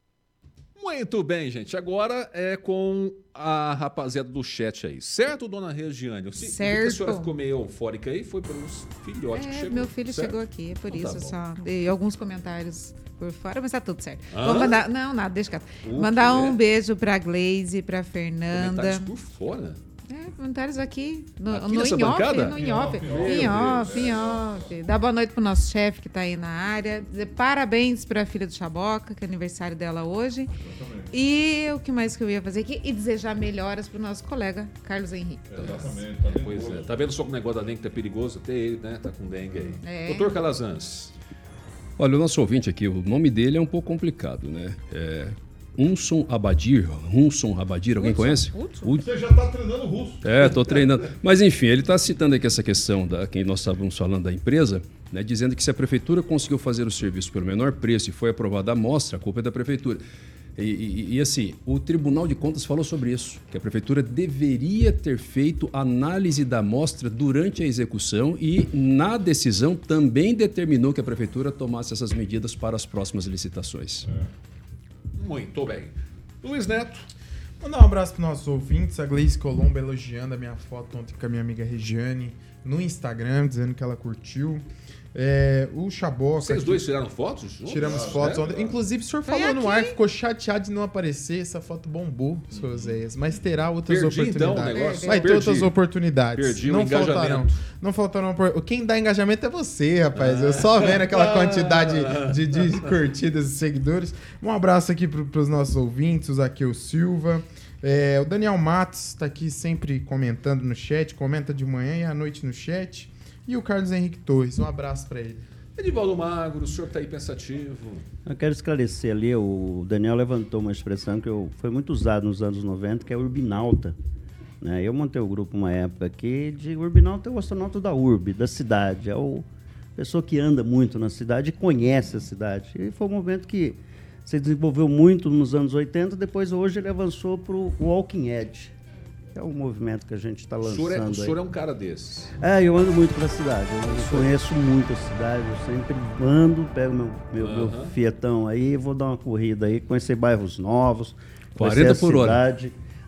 Muito bem, gente. Agora é com a rapaziada do chat aí. Certo, dona Regiane? Vi que A Certo. senhora ficou meio eufórica aí, foi pelos filhotes que É, chegou. meu filho certo? chegou aqui, é por Então isso tá só dei alguns comentários por fora, mas tá tudo certo. Hã? Vou mandar, não, nada, deixa quieto. Mandar um beijo pra Glaze, pra Fernanda. Comentários por fora. É, comentários aqui. No, Aqui no off, bancada? no em off. Off, em off. Dá boa noite pro nosso chefe que tá aí na área. Dizer parabéns pra filha do Chaboca, que é aniversário dela hoje. E o que mais que eu ia fazer aqui? E desejar melhoras pro nosso colega, Carlos Henrique. Pois é. Tá vendo só que o negócio da dengue tá perigoso? Até ele, né? Tá com dengue aí. É. Doutor Calazans. Olha, o nosso ouvinte aqui, o nome dele é um pouco complicado, né? É Unson Abadir. Unson Abadir, alguém conhece? Ud- Você já tá treinando russo. É, tô treinando. Mas enfim, ele está citando aqui essa questão da quem nós estávamos falando da empresa, né, dizendo que se a prefeitura conseguiu fazer o serviço pelo menor preço e foi aprovada a amostra, a culpa é da prefeitura. E, e- e, assim, o Tribunal de Contas falou sobre isso, que a prefeitura deveria ter feito análise da amostra durante a execução e na decisão também determinou que a prefeitura tomasse essas medidas para as próximas licitações. Muito bem. Luiz Neto. Mandar um abraço para nossos ouvintes. A Gleice Colombo elogiando a minha foto ontem com a minha amiga Regiane no Instagram, dizendo que ela curtiu. É, o Chaboca. Vocês aqui- dois tiraram fotos? juntos? Tiramos Ah, fotos é? ontem. Inclusive, o senhor falou no ar, ficou chateado de não aparecer. Essa foto bombou, seu Zéias. Mas terá outras Perdi, então, o oportunidades. negócio? Vai ter outras oportunidades. Perdi o não engajamento. faltarão. Não faltarão. Quem dá engajamento é você, rapaz. Eu só vendo aquela [LAUGHS] quantidade de, de curtidas e seguidores. Um abraço aqui para os nossos ouvintes, o Zaqueu Silva. É, o Daniel Matos está aqui sempre comentando no chat, comenta de manhã e à noite no chat. E o Carlos Henrique Torres, um abraço para ele. Edivaldo Magro, o senhor tá aí pensativo. Eu quero esclarecer ali, o Daniel levantou uma expressão que eu, foi muito usada nos anos 90, que é urbinauta. Né? Eu montei o grupo uma época aqui de urbinauta é o astronauta da urbe, da cidade. É o pessoa que anda muito na cidade e conhece a cidade. E foi um movimento que se desenvolveu muito nos anos 80, depois hoje ele avançou para o Walking Edge. que É um movimento que a gente está O lançando. senhor, é, o senhor é um cara desses. É, eu ando muito pela cidade. Eu conheço muito a cidade. Eu sempre ando, pego meu, meu, meu Aham. Fietão aí, vou dar uma corrida aí, conhecer bairros novos. 40 conhecer a por hora.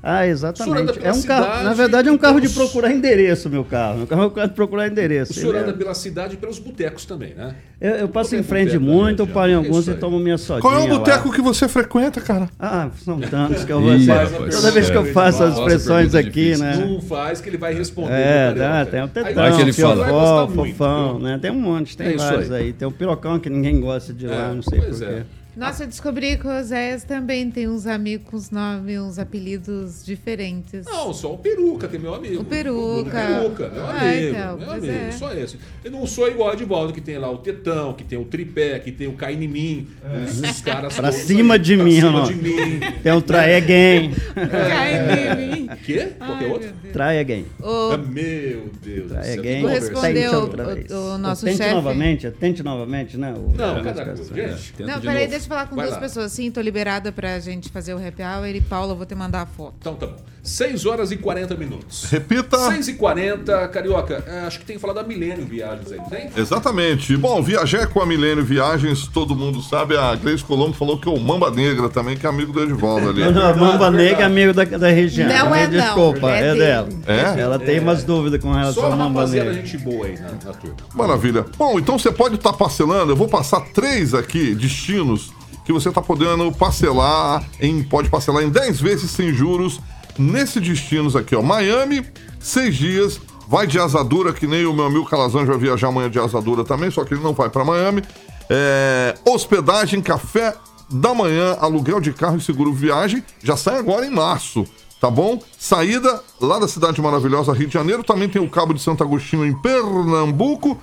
Ah, exatamente. pela É um carro, cidade na verdade, é um carro de procurar endereço, meu carro. Meu carro é um carro de procurar endereço. O senhor Ele é- anda pela cidade e pelos botecos também, né? eu, eu passo em frente muito, eu região. paro em É alguns e tomo minha sodinha Qual é o lá. boteco que você frequenta, cara? Ah, são tantos que eu vou assim, rapaz, Toda vez que eu faço as expressões aqui, difícil. né? Não faz que ele vai responder. É, dá, tem o Aí tetão, ele o fiofó, muito, fofão, né? Tem um monte, tem É vários aí. Tem o pirocão que ninguém gosta de lá, É, não sei pois porquê. É. Nossa, eu descobri que o Oséias também tem uns amigos com uns nomes, uns apelidos diferentes. Não, só o Peruca, que é meu amigo. O Peruca. Peruca, meu Ah, amigo. então, meu amigo, é. só esse. Eu não sou igual a Edivaldo, que tem lá o Tetão, que tem o Tripé, que tem o Cai em mim. Esses caras Pra cima aí, de pra mim, cima de mim. Tem o Try Again. Cai em mim. Quê? Qualquer Ai, outro? Try Again. Ah, Meu Deus. céu, Again. conversa. responder Tente o- outra o- vez. o nosso Tente chefe. novamente, tente novamente, né? o- Não, o- cada coisa. Gente, Não, peraí, deixa eu falar com Vai duas lá. pessoas. Sim, tô liberada pra gente fazer o happy hour. E Paula, eu vou te mandar a foto. então tá bom. 6 horas e 40 minutos. Repita. 6 e 40, Carioca, é, acho que tem que falar da Milênio Viagens aí, não tem? Exatamente. Bom, viajei com a Milênio Viagens, todo mundo sabe. A Gleice Colombo falou que é o Mamba Negra também, que é amigo do Edivaldo ali. Não, não, a Mamba Negra é amigo da, da região. Não é não, Desculpa, é é, dele. dela. É? Ela tem umas dúvidas com relação Só ao Mamba Negra. gente boa aí na, na turma. Maravilha. Bom, então você pode estar parcelando. Eu vou passar três aqui, destinos, que você está podendo parcelar em. Pode parcelar em 10 vezes sem juros nesses destinos aqui, ó. Miami, seis dias, vai de asadura, que nem o meu amigo Calazan vai viajar amanhã de asadura também, só que ele não vai para Miami. É, hospedagem, café da manhã, aluguel de carro e seguro viagem, já sai agora em março, tá bom? Saída lá da cidade maravilhosa Rio de Janeiro, também tem o Cabo de Santo Agostinho em Pernambuco,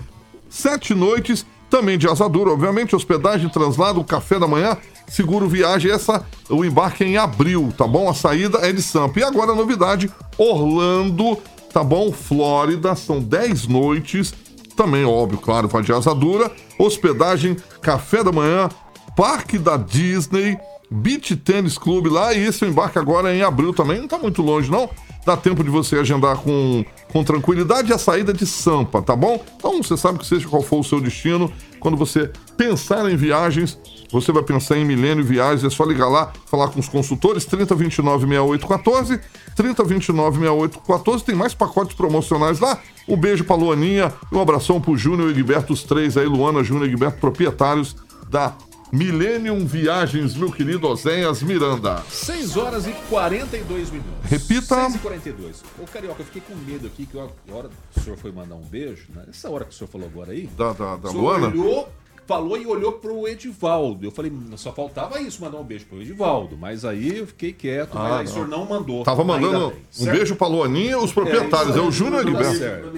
sete noites, também de asadura, obviamente, hospedagem, translado, café da manhã, seguro viagem, essa, o embarque é em abril, tá bom? A saída é de Sampa. E agora a novidade, Orlando, tá bom? Flórida, são 10 noites, também, óbvio, claro, vai de asadura, hospedagem, café da manhã, parque da Disney, Beach Tennis Club lá, e esse embarque agora é em abril também, não tá muito longe não, dá tempo de você agendar com, com tranquilidade a saída de Sampa, tá bom? Então você sabe que seja qual for o seu destino, quando você pensar em viagens, você vai pensar em Milênio Viagens, é só ligar lá, falar com os consultores, 3029 6814, 3029 6814, tem mais pacotes promocionais lá. Um beijo pra Luaninha, um abração pro Júnior e Egberto, os três aí, Luana, Júnior e Egberto, proprietários da Millennium Viagens, meu querido Oséias Miranda. 6 horas e 42 minutos. Repita. 6 e 42. Ô, Carioca, eu fiquei com medo aqui, que a hora que o senhor foi mandar um beijo, né? Essa hora que o senhor falou agora aí. Da, da, da o senhor Luana? olhou, falou e olhou pro Edivaldo. Eu falei, só faltava isso, mandar um beijo pro Edivaldo. Mas aí eu fiquei quieto, Ah, mas aí o não. senhor não mandou. Tava mandando bem, um certo? beijo pra Luaninha, os proprietários, é, o Júnior certo.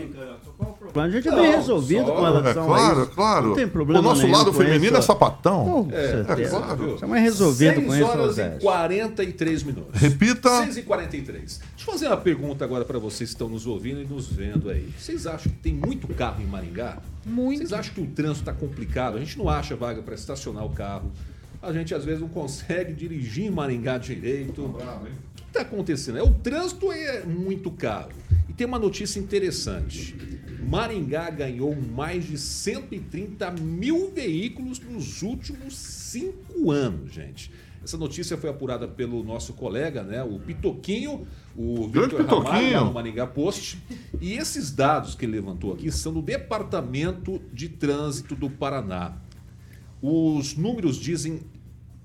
A gente é Não, bem resolvido só- com relação É claro, a isso. claro. Não tem problema O nosso lado feminino é sapatão. Com É, certeza. claro. Você é mais resolvido com 6 isso, horas Zé. e 43 minutos. Repita. 6 e 43. Deixa eu fazer uma pergunta agora para vocês que estão nos ouvindo e nos vendo aí. Vocês acham que tem muito carro em Maringá? Muito. Vocês acham que o trânsito está complicado? A gente não acha vaga para estacionar o carro. A gente às vezes não consegue dirigir em Maringá direito. O que está acontecendo? É, o trânsito é muito caro. E tem uma notícia interessante. Maringá ganhou mais de 130 mil veículos nos últimos cinco anos, gente. Essa notícia foi apurada pelo nosso colega, né, o Pitoquinho, o Victor Ramalho, lá no Maringá Post. E esses dados que ele levantou aqui são do Departamento de Trânsito do Paraná. Os números dizem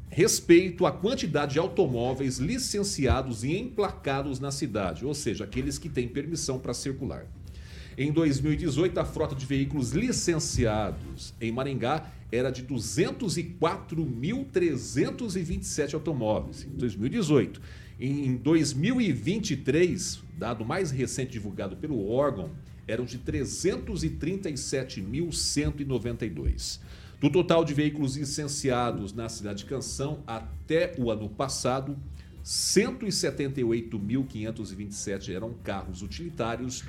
respeito à quantidade de automóveis licenciados e emplacados na cidade, ou seja, aqueles que têm permissão para circular. Em 2018, a frota de veículos licenciados em Maringá era de 204.327 automóveis. Em 2018. Em 2023, dado mais recente divulgado pelo órgão, eram de 337.192. Do total de veículos licenciados na cidade de Canção até o ano passado, 178.527 eram carros utilitários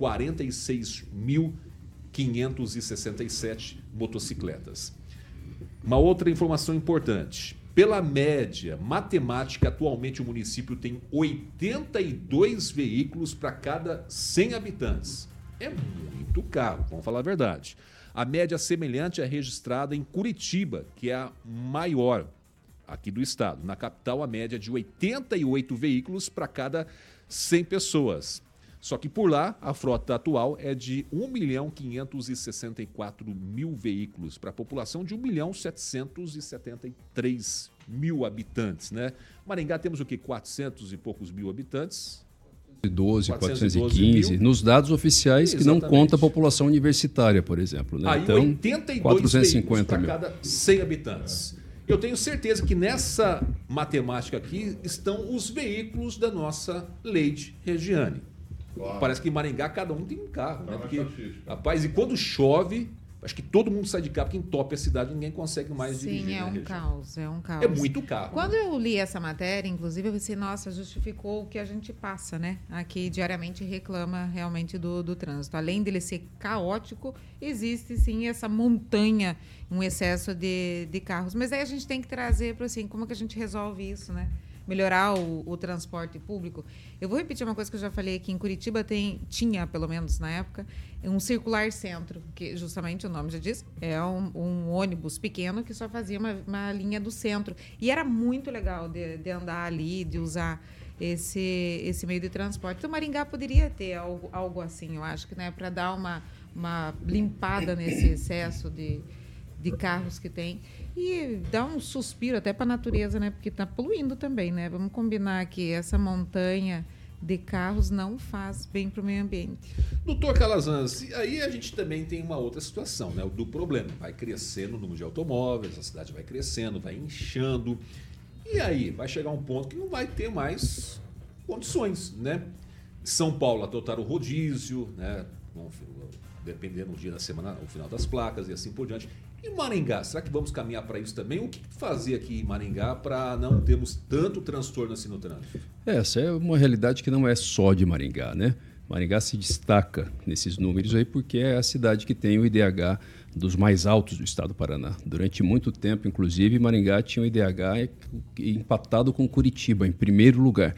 46.567 motocicletas. Uma outra informação importante. Pela média matemática, atualmente o município tem 82 veículos para cada 100 habitantes. É muito carro, vamos falar a verdade. A média semelhante é registrada em Curitiba, que é a maior aqui do estado. Na capital, a média é de 88 veículos para cada 100 pessoas. Só que por lá, a frota atual é de 1 milhão 564 mil veículos para a população de 1 milhão 773 mil habitantes, né? Maringá temos o quê? 400 e poucos mil habitantes. 412, 412 415, mil. nos dados oficiais que não Exatamente. conta a população universitária, por exemplo. Né? Aí então, 82 450 para mil. cada 100 habitantes. Eu tenho certeza que nessa matemática aqui estão os veículos da nossa Leite Regiane. Parece que em Maringá cada um tem um carro, né? Porque, rapaz, e quando chove, acho que todo mundo sai de carro, porque entope a cidade, ninguém consegue mais dirigir. Sim, é né, um Regina? caos, é um caos. É muito carro. Quando eu li essa matéria, inclusive, eu pensei, nossa, justificou o que a gente passa, né? Aqui diariamente reclama realmente do, do trânsito. Além dele ser caótico, existe sim essa montanha, um excesso de, de carros. Mas aí a gente tem que trazer para assim, como que a gente resolve isso, né? Melhorar o, o transporte público. Eu vou repetir uma coisa que eu já falei aqui. Em Curitiba tem, tinha, pelo menos na época, um circular centro, que justamente o nome já diz, é um, um ônibus pequeno que só fazia uma, uma linha do centro. E era muito legal de, de andar ali, de usar esse, esse meio de transporte. Então, Maringá poderia ter algo, algo assim, eu acho que, né, para dar uma, uma limpada nesse excesso de, de carros que tem. E dar um suspiro até para a natureza, né? Porque está poluindo também, né? Vamos combinar que essa montanha de carros não faz bem para o meio ambiente. Doutor Calazans, aí a gente também tem uma outra situação, né? O do problema. Vai crescendo o número de automóveis, a cidade vai crescendo, vai inchando. E aí vai chegar um ponto que não vai ter mais condições, né? São Paulo adotaram o rodízio, né? Dependendo do dia da semana, o final das placas e assim por diante. E Maringá, será que vamos caminhar para isso também? O que fazer aqui em Maringá para não termos tanto transtorno assim no trânsito? Essa é uma realidade que não é só de Maringá, né? Maringá se destaca nesses números aí porque é a cidade que tem o IDH dos mais altos do estado do Paraná. Durante muito tempo, inclusive, Maringá tinha o IDH empatado com Curitiba, em primeiro lugar.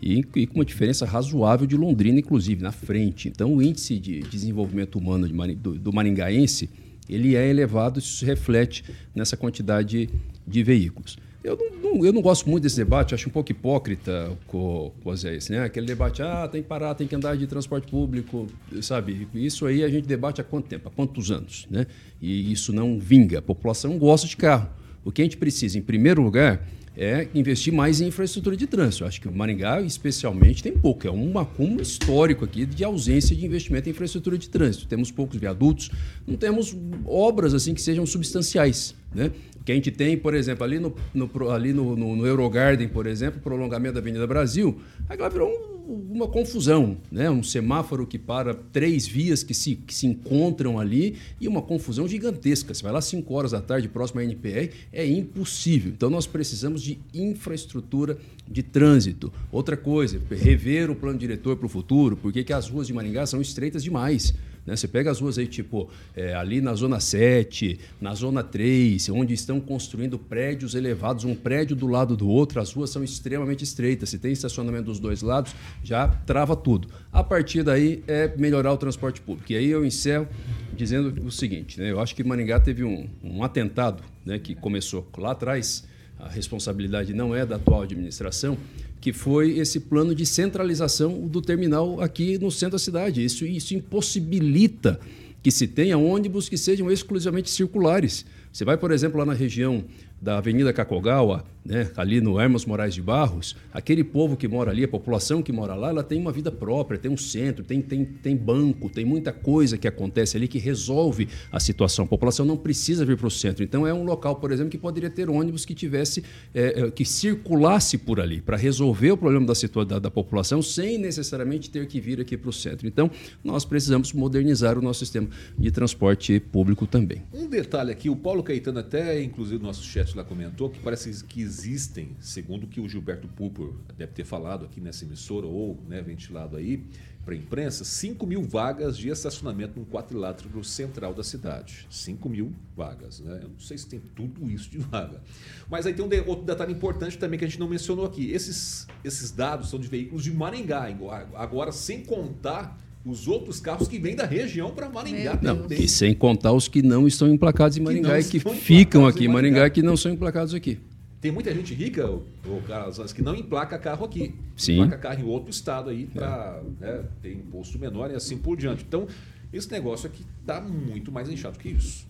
E, e, com uma diferença razoável de Londrina, inclusive, na frente. Então, o índice de desenvolvimento humano de, do, do maringaense ele é elevado, isso se reflete nessa quantidade de veículos. Eu não, eu não gosto muito desse debate, acho um pouco hipócrita com, com esse, né? Aquele debate, ah, tem que parar, tem que andar de transporte público, sabe? Isso aí a gente debate há quanto tempo? Há quantos anos, né? E isso não vinga. A população gosta de carro. O que a gente precisa, em primeiro lugar, é investir mais em infraestrutura de trânsito. Eu acho que o Maringá, especialmente, tem pouco. É um acúmulo histórico aqui de ausência de investimento em infraestrutura de trânsito. Temos poucos viadutos, não temos obras assim que sejam substanciais. Né? que a gente tem, por exemplo, ali no, no ali no, no, no, Eurogarden, por exemplo, prolongamento da Avenida Brasil, aquela virou um, uma confusão, né? Um semáforo que para três vias que se, que se encontram ali e uma confusão gigantesca. Você vai lá 5 horas da tarde, próximo à NPR, é impossível. Então nós precisamos de infraestrutura de trânsito. Outra coisa, rever o plano diretor para o futuro, porque as ruas de Maringá são estreitas demais. Né? Você pega as ruas aí, tipo, é, ali na Zona 7, na Zona 3, onde estão construindo prédios elevados, um prédio do lado do outro, as ruas são extremamente estreitas. Se tem estacionamento dos dois lados, já trava tudo. A partir daí é melhorar o transporte público. E aí eu encerro dizendo o seguinte: né? eu acho que Maringá teve um, um atentado né, que começou lá atrás. A responsabilidade não é da atual administração, que foi esse plano de centralização do terminal aqui no centro da cidade. Isso, isso impossibilita que se tenha ônibus que sejam exclusivamente circulares. Você vai, por exemplo, lá na região da Avenida Kakogawa, né, ali no Hermas Moraes de Barros, aquele povo que mora ali, a população que mora lá, ela tem uma vida própria, tem um centro, tem, tem, tem banco, tem muita coisa que acontece ali que resolve a situação. A população não precisa vir para o centro. Então é um local, por exemplo, que poderia ter ônibus que tivesse, é, é que circulasse por ali, para resolver o problema da, da, da população sem necessariamente ter que vir aqui para o centro. Então, nós precisamos modernizar o nosso sistema de transporte público também. Um detalhe aqui, o Paulo Caetano até, inclusive, no nosso chat lá comentou, que parece que existem, segundo o que o Gilberto Pupor deve ter falado aqui nessa emissora ou né, ventilado aí para a imprensa, 5 mil vagas de estacionamento no quadrilátero central da cidade. 5 mil vagas. Né? Eu não sei se tem tudo isso de vaga. Mas aí tem um outro detalhe importante também que a gente não mencionou aqui. Esses, esses dados são de veículos de Maringá, agora sem contar os outros carros que vêm da região para Maringá não, também. E sem contar os que não estão emplacados em Maringá que e que ficam aqui em Maringá, Maringá que não são emplacados aqui. Tem muita gente rica, ou, caras que não emplaca carro aqui. Sim. Emplaca carro em outro estado aí para é. né, ter imposto menor e assim por diante. Então, esse negócio aqui está muito mais inchado que isso.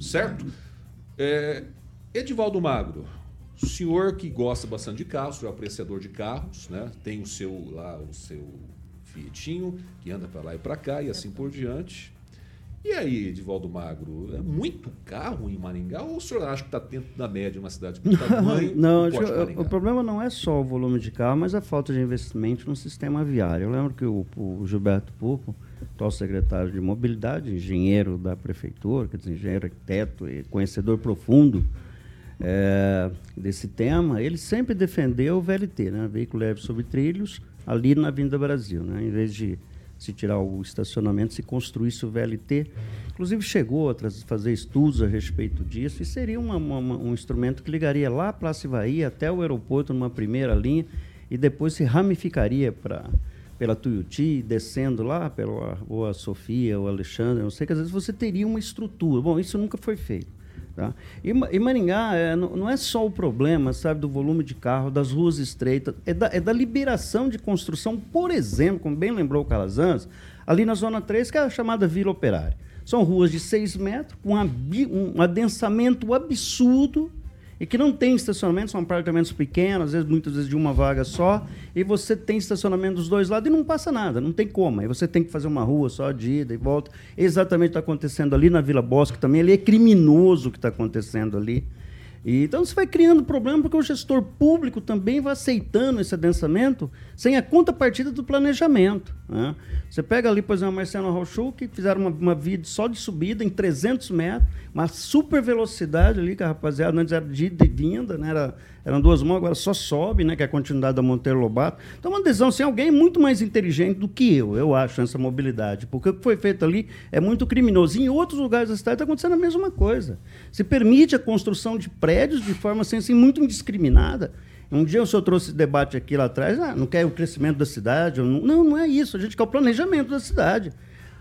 Certo? É, Edivaldo Magro, o senhor que gosta bastante de carros, é apreciador de carros, né? Tem o seu lá, o seu Fietinho, que anda para lá e para cá e assim por diante. E aí, Edivaldo Magro, é muito carro em Maringá ou o senhor acha que está dentro da média uma cidade com tamanho? não, o problema não é só o volume de carro, mas a falta de investimento no sistema viário. Eu lembro que o, o Gilberto Pupo, atual secretário de mobilidade, engenheiro da prefeitura, quer dizer, engenheiro arquiteto e conhecedor profundo é, desse tema, ele sempre defendeu o VLT, né? veículo leve sobre trilhos, ali na Vinda Brasil, né? Em vez de se tirar o estacionamento, se construísse o VLT. Inclusive chegou a fazer estudos a respeito disso e seria uma, uma, um instrumento que ligaria lá a Praça Ivaí até o aeroporto numa primeira linha e depois se ramificaria para pela Tuiuti, descendo lá pela Rua Sofia ou Alexandre, não sei que às vezes você teria uma estrutura. Bom, isso nunca foi feito. Tá? E, e Maringá é, não, não, é só o problema, sabe, do volume de carro, das ruas estreitas, é da, é da liberação de construção, por exemplo, como bem lembrou o Calazans, ali na Zona 3, que é a chamada Vila Operária. São ruas de 6 metros, com um adensamento absurdo, e que não tem estacionamento, são apartamentos pequenos, às vezes, muitas vezes de uma vaga só, e você tem estacionamento dos dois lados e não passa nada, não tem como. Aí você tem que fazer uma rua só de ida e volta. Exatamente está acontecendo ali na Vila Bosque também, ali é criminoso o que está acontecendo ali. Então você vai criando problema porque o gestor público também vai aceitando esse adensamento sem a contrapartida do planejamento. Né? Você pega ali, por exemplo, a Marciano Rochu, que fizeram uma, uma só de subida em 300 metros, uma super velocidade ali, que a rapaziada antes era de ida e vinda, né? Era, eram duas mãos, agora só sobe, né? que é a continuidade da Monteiro Lobato. Então, uma decisão, assim, alguém muito mais inteligente do que eu, eu acho, nessa mobilidade. Porque o que foi feito ali é muito criminoso. Em outros lugares da cidade está acontecendo a mesma coisa. Se permite a construção de prédios de forma assim, assim muito indiscriminada. Um dia o senhor trouxe esse debate aqui lá atrás, ah, não quer o crescimento da cidade. Não, não é isso. A gente quer o planejamento da cidade.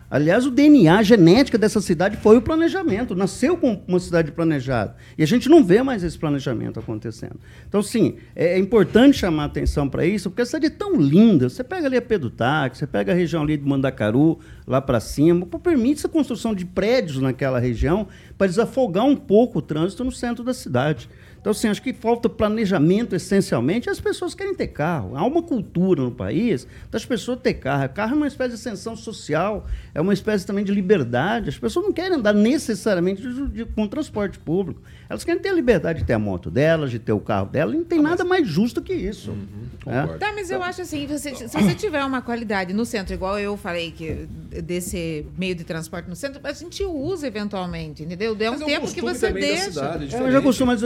Aliás, o DNA, a genética dessa cidade foi o planejamento. Nasceu com uma cidade planejada. E a gente não vê mais esse planejamento acontecendo. Então, sim, é, importante chamar atenção para isso, porque a cidade é tão linda. Você pega ali a Pedutac, você pega a região ali de Mandacaru, lá para cima, permite a construção de prédios naquela região para desafogar um pouco o trânsito no centro da cidade. Então, assim, acho que falta planejamento essencialmente. As pessoas querem ter carro. Há uma cultura no país das pessoas ter carro. Carro é uma espécie de ascensão social, é uma espécie também de liberdade. As pessoas não querem andar necessariamente de, de, com transporte público. Elas querem ter a liberdade de ter a moto delas, de ter o carro dela. E não tem ah, nada mais justo que isso. Uhum, é? Tá, mas eu acho assim, você, se você tiver uma qualidade no centro, igual eu falei que desse meio de transporte no centro, a gente usa eventualmente, entendeu? É um é tempo que você deixa. Cidade, é, eu já costumo, mas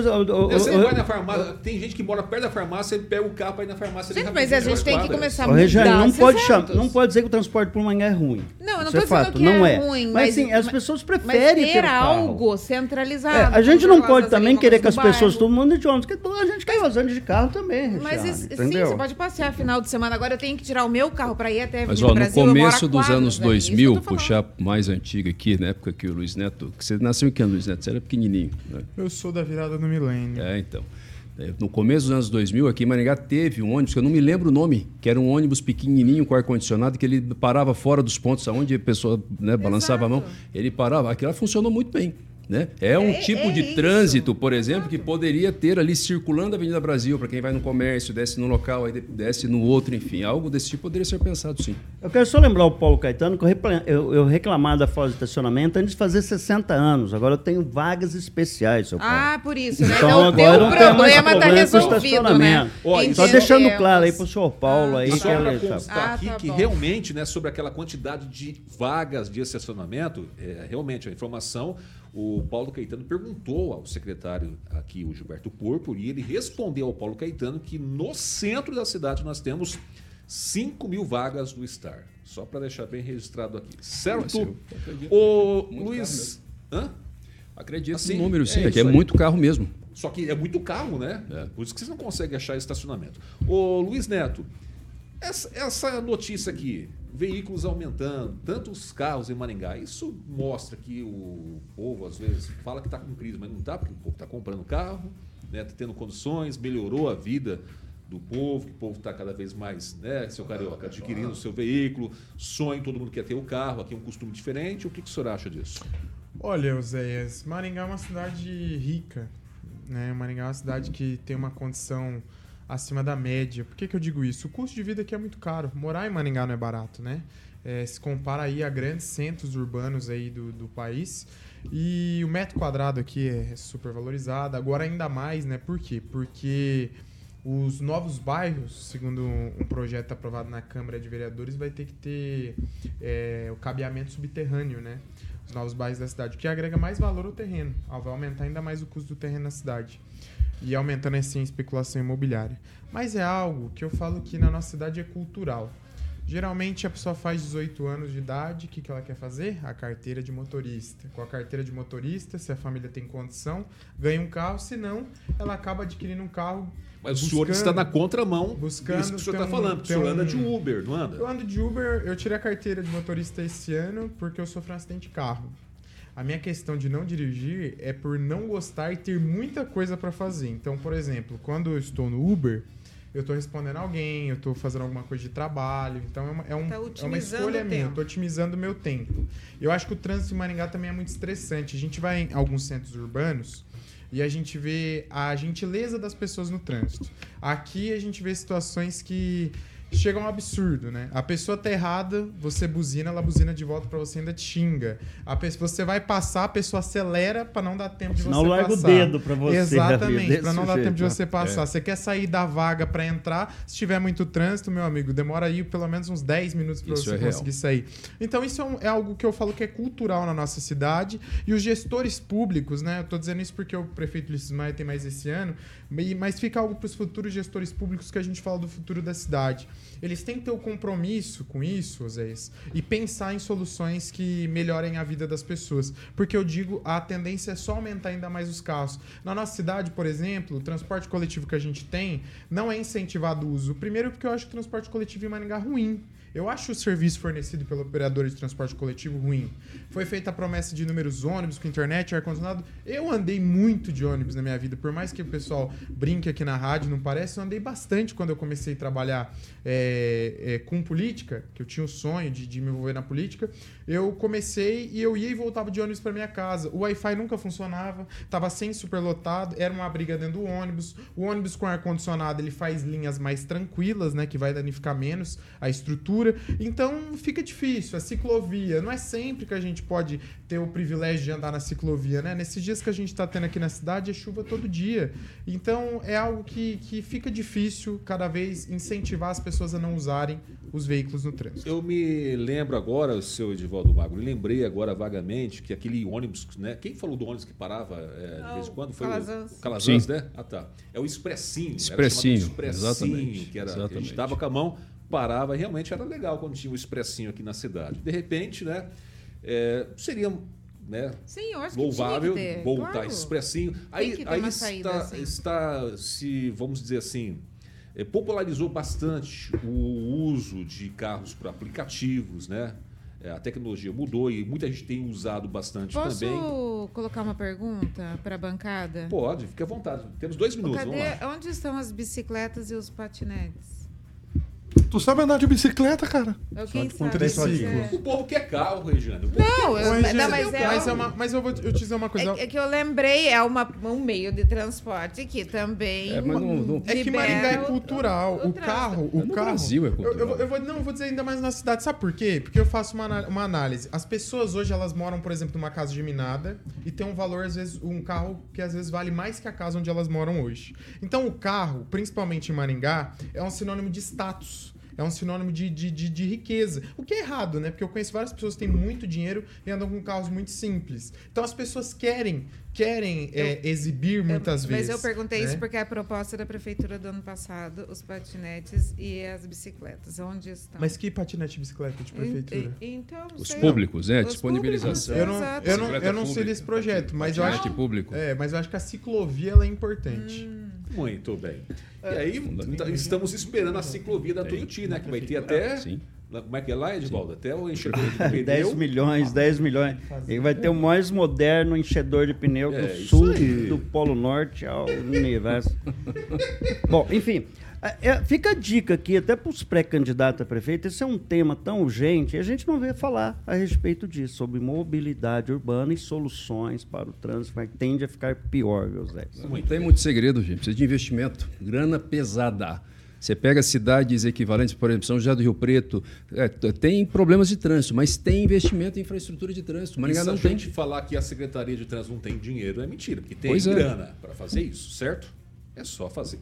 você vai na farmácia, tem gente que mora perto da farmácia, ele pega o carro para ir na farmácia. Sim, mas a gente tem que começar a mudar Regiane, não pode chamar, não pode dizer que o transporte por manhã é ruim. Não, eu não estou é dizendo que não é, é ruim. Mas, sim, as pessoas preferem mas ter algo centralizado. É, a gente não pode também querer que as pessoas, todo mundo de ônibus, porque a gente quer usando de carro também, Mas sim, você pode passear final de semana. Agora eu tenho que tirar o meu carro para ir até Mas ó, no começo dos anos 2000, puxar mais antigo aqui, na época que o Luiz Neto, que você nasceu em que ano, Luiz Neto? Você era pequenininho, né? Eu sou da virada do milênio. É, então. É, no começo dos anos 2000, aqui em Maringá, teve um ônibus, que eu não me lembro o nome, que era um ônibus pequenininho com ar-condicionado, que ele parava fora dos pontos aonde a pessoa né, balançava Exato. a mão. Ele parava. Aquilo funcionou muito bem. Né? É um é, tipo é de isso. trânsito, por exemplo, que poderia ter ali circulando a Avenida Brasil, para quem vai no comércio, desce num local, aí desce no outro, enfim. Algo desse tipo poderia ser pensado, sim. Eu quero só lembrar o Paulo Caetano que eu, eu reclamava da falta de estacionamento antes de fazer 60 anos. Agora eu tenho vagas especiais, seu Paulo. Ah, por isso, né? Então, então agora o problema está resolvido, né? Olha, só deixando claro aí para o senhor Paulo ah, aí. Só para constar ah, aqui tá que realmente, né, sobre aquela quantidade de vagas de estacionamento, é, realmente a informação o Paulo Caetano perguntou ao secretário aqui, o Gilberto Porpo, e ele respondeu ao Paulo Caetano que no centro da cidade nós temos 5 mil vagas do Star. Só para deixar bem registrado aqui. Certo? O Luiz. Hã? Acredito assim, no número, sim, é, é que é muito carro mesmo. Só que é muito carro, né? É. Por isso que vocês não conseguem achar estacionamento. Ô Luiz Neto, essa, essa notícia aqui, veículos aumentando, tantos carros em Maringá, isso mostra que o povo às vezes fala que está com crise, mas não está, porque o povo está comprando carro, né, tá tendo condições, melhorou a vida do povo, que o povo está cada vez mais, né, seu carioca, adquirindo o seu veículo, sonho, todo mundo quer ter o carro, aqui é um costume diferente. O que, que o senhor acha disso? Olha, Oséias, Maringá é uma cidade rica, né? Maringá é uma cidade que tem uma condição acima da média. Por que, que eu digo isso? O custo de vida aqui é muito caro. Morar em Maringá não é barato, né? É, se compara aí a grandes centros urbanos aí do, do país. E o metro quadrado aqui é super valorizado. Agora ainda mais, né? Por quê? Porque os novos bairros, segundo um projeto aprovado na Câmara de Vereadores, vai ter que ter é, o cabeamento subterrâneo, né? Os novos bairros da cidade, o que agrega mais valor ao terreno. Vai aumentar ainda mais o custo do terreno na cidade e aumentando assim a especulação imobiliária. Mas é algo que eu falo que na nossa cidade é cultural. Geralmente a pessoa faz 18 anos de idade, o que, que ela quer fazer? A carteira de motorista. Com a carteira de motorista, se a família tem condição, ganha um carro, se não, ela acaba adquirindo um carro. Mas buscando, o senhor está na contramão buscando isso que o senhor está falando, o senhor anda de Uber, não anda? Eu ando de Uber, eu tirei a carteira de motorista esse ano porque eu sofri um acidente de carro. A minha questão de não dirigir é por não gostar e ter muita coisa para fazer. Então, por exemplo, quando eu estou no Uber, eu estou respondendo alguém, eu estou fazendo alguma coisa de trabalho. Então é uma, é um, tá é uma escolha minha, eu estou otimizando o meu tempo. Eu acho que o trânsito em Maringá também é muito estressante. A gente vai em alguns centros urbanos, e a gente vê a gentileza das pessoas no trânsito. Aqui a gente vê situações que chega a um absurdo, né? A pessoa tá errada, você buzina, ela buzina de volta pra você ainda te xinga. A pessoa, você vai passar, a pessoa acelera pra não dar tempo de Senão você larga o passar. dedo pra você, Exatamente, pra não dar jeito, tempo de né? você passar. Você quer sair da vaga pra entrar, se tiver muito trânsito, meu amigo, demora aí pelo menos uns 10 minutos pra Isso você é real. conseguir sair. Então isso é, um- é algo que eu falo que é cultural na nossa cidade e os gestores públicos, né? Eu tô dizendo isso porque o prefeito Ulisses Maia tem mais esse ano, mas fica algo para os futuros gestores públicos que a gente fala do futuro da cidade. Eles têm que ter o compromisso com isso, Zéis, e pensar em soluções que melhorem a vida das pessoas. Porque eu digo, a tendência é só aumentar ainda mais os carros. Na nossa cidade, por exemplo, o transporte coletivo que a gente tem não é incentivado o uso. Primeiro porque eu acho o transporte coletivo em Maringá ruim. Eu acho o serviço fornecido pela operadora de transporte coletivo ruim. Foi feita a promessa de inúmeros ônibus com internet, ar-condicionado. Eu andei muito de ônibus na minha vida, por mais que o pessoal brinque aqui na rádio, não parece, eu andei bastante quando eu comecei a trabalhar é, é, com política, que eu tinha o sonho de, de me envolver na política. Eu comecei e eu ia e voltava de ônibus para minha casa. O Wi-Fi nunca funcionava, tava sem superlotado, era uma briga dentro do ônibus. O ônibus com ar-condicionado ele faz linhas mais tranquilas, né? Que vai danificar menos a estrutura. Então fica difícil. A ciclovia, não é sempre que a gente pode ter o privilégio de andar na ciclovia, né? Nesses dias que a gente tá tendo aqui na cidade, é chuva todo dia. Então é algo que, que fica difícil cada vez incentivar as pessoas a não usarem os veículos no trânsito. Eu me lembro agora, o seu Edivaldo Magro, lembrei agora vagamente que aquele ônibus, né? Quem falou do ônibus que parava é, de vez em quando? Foi Calazans. o Calazans, Sim. né? Ah, tá. É o Expressinho. Expressinho, Expressinho, exatamente, que era, a exatamente. gente dava com a mão, parava, e realmente era legal quando tinha o Expressinho aqui na cidade. De repente, né? é, seria né, Sim, eu acho louvável que ter, voltar claro. esse expressinho. Aí, aí está, assim. está se, vamos dizer assim, eh, popularizou bastante o uso de carros para aplicativos, né? Eh, A tecnologia mudou e muita gente tem usado bastante Posso também. colocar uma pergunta para a bancada? Pode, fique à vontade. Temos dois minutos, Cadê, onde estão as bicicletas e os patinetes? Tu sabe andar de bicicleta, cara? Eu, quem com sabe três se rodinhas. é- O povo quer carro. O povo Não, eu, Mas, não, mas é, mas, um- é uma- mas eu vou te eu te dizer uma coisa. é, é que eu lembrei, é uma, um meio de transporte que também. É, mas não- não- É que Maringá é cultural. o O, carro, o No carro. Brasil é Eu- cultural. Eu, vou- eu vou, não, eu vou dizer ainda mais na cidade. Sabe por quê? Porque eu faço uma, uma análise. As pessoas hoje elas moram, por exemplo, numa casa geminada e tem um valor às vezes um carro que às vezes vale mais que a casa onde elas moram hoje. Então o carro, principalmente em Maringá, é um sinônimo de status. É um sinônimo de, de, de, de riqueza. O que é errado, né? Porque eu conheço várias pessoas que têm muito dinheiro e andam com carros muito simples. Então as pessoas querem, querem é, exibir muitas Eu- vezes. Mas eu perguntei né? isso porque a proposta da prefeitura do ano passado, os patinetes e as bicicletas, onde estão? Mas que patinete e bicicleta de prefeitura? E- e- então, Os sei. públicos, né? Os Disponibilização. públicos, Eu não, Exato. eu não, eu não sei desse projeto, mas eu acho público. É, mas eu acho que a ciclovia ela é importante. Muito bem. E aí, então, estamos esperando a ciclovia da Tuiuti, né? Que vai ter até. Sim. Como é que é lá, Edivaldo? Até o enxergador [LAUGHS] de 10 pneu. milhões, 10 milhões. Ele vai ter o mais moderno enchedor de pneu É, do isso sul, aí. do Polo Norte ao universo. [LAUGHS] Bom, enfim, é, é, fica a dica aqui, até para os pré-candidatos a prefeito, esse é um tema tão urgente e a gente não vê falar a respeito disso, sobre mobilidade urbana e soluções para o trânsito, mas tende a ficar pior, viu, Zé? Não tem muito segredo, gente. Precisa de investimento. Grana pesada. Você pega cidades equivalentes, por exemplo, São José do Rio Preto, é, tem problemas de trânsito, mas tem investimento em infraestrutura de trânsito. E Maringá se não a tem. gente falar que a Secretaria de Trânsito não tem dinheiro, é mentira, porque tem Pois é. grana para fazer isso, certo? É só fazer.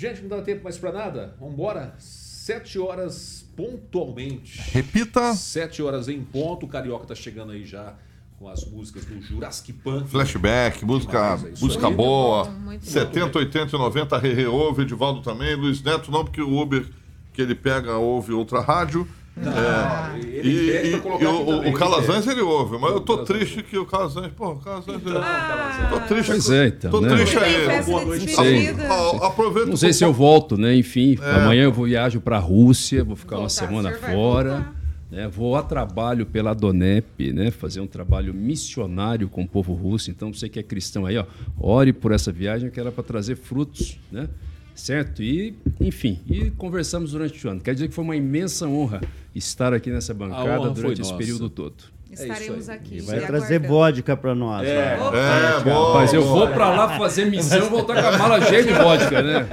Gente, não dá tempo mais para nada? Vamos embora? Sete horas pontualmente. Repita. Sete horas em ponto. O Carioca tá chegando aí já com as músicas do Jurassic Punk. Flashback, música, é música aí. boa. Muito bom, muito bom. 70, 80 e 90, Rere ouve, Edivaldo também. Luiz Neto não, porque o Uber que ele pega ouve outra rádio. Não, E, ele e- colocar e o, o Calazans ele ouve, mas eu tô Calazans triste que o Calazans. Pô, o Calazans. pede. Não, Calazans. Tô triste. Pois é, então, Tô né? triste aí. Boa noite. despedida. A- Aproveita Não sei se eu volto, né? Enfim, É. amanhã eu vou viajo para a Rússia, vou ficar uma Voltar, semana senhor vai fora. Né? Vou a trabalho pela Donep, né? Fazer um trabalho missionário com o povo russo. Então, você que é cristão aí, ó, ore por essa viagem que era para trazer frutos, né? Certo? E, enfim, e conversamos durante o ano. Quer dizer que foi uma imensa honra estar aqui nessa bancada durante esse nossa. período todo. Estaremos aqui. E vai trazer aguardando. vodka pra nós. É. lá. É, boa. Mas eu vou pra lá fazer missão e voltar com a mala cheia de vodka, né?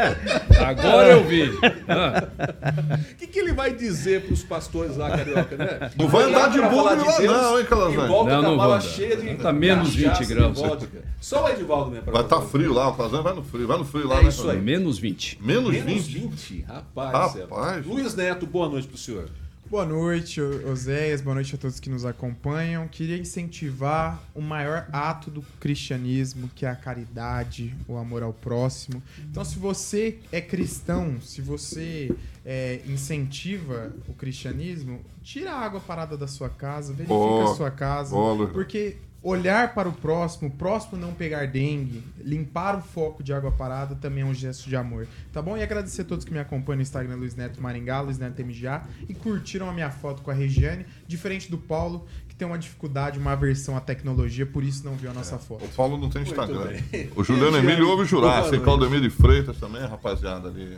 Agora eu vi. Ah, O que, que ele vai dizer pros pastores lá, carioca, né? Não vai andar de bugre falar lá não, hein, Calazans? E volta Não, com a não mala cheia de Tá menos 20 cachaça e graus. vodka. Só o Edivaldo pra Vai estar falar. frio lá, o Calazans vai no frio, vai no frio lá, É né? isso aí. menos 20. Menos, Menos 20. 20, rapaz. Rapaz. Luiz Neto, boa noite pro senhor. Boa noite, Oséias. Boa noite a todos que nos acompanham. Queria incentivar o maior ato do cristianismo, que é a caridade, o amor ao próximo. Então, se você é cristão, se você é, incentiva o cristianismo, tira a água parada da sua casa, verifica Ó, a sua casa. Luiz. porque olhar para o próximo, o próximo não pegar dengue, limpar o foco de água parada também é um gesto de amor. Tá bom? E agradecer a todos que me acompanham no Instagram Luiz Neto Maringá, Luiz Neto MGA, e curtiram a minha foto com a Regiane, diferente do Paulo, que tem uma dificuldade, uma aversão à tecnologia, por isso não viu a nossa foto. O Paulo não tem Instagram. O Juliano Emílio ouve boa Jurássico, noite. Claudemir de Freitas também, rapaziada ali.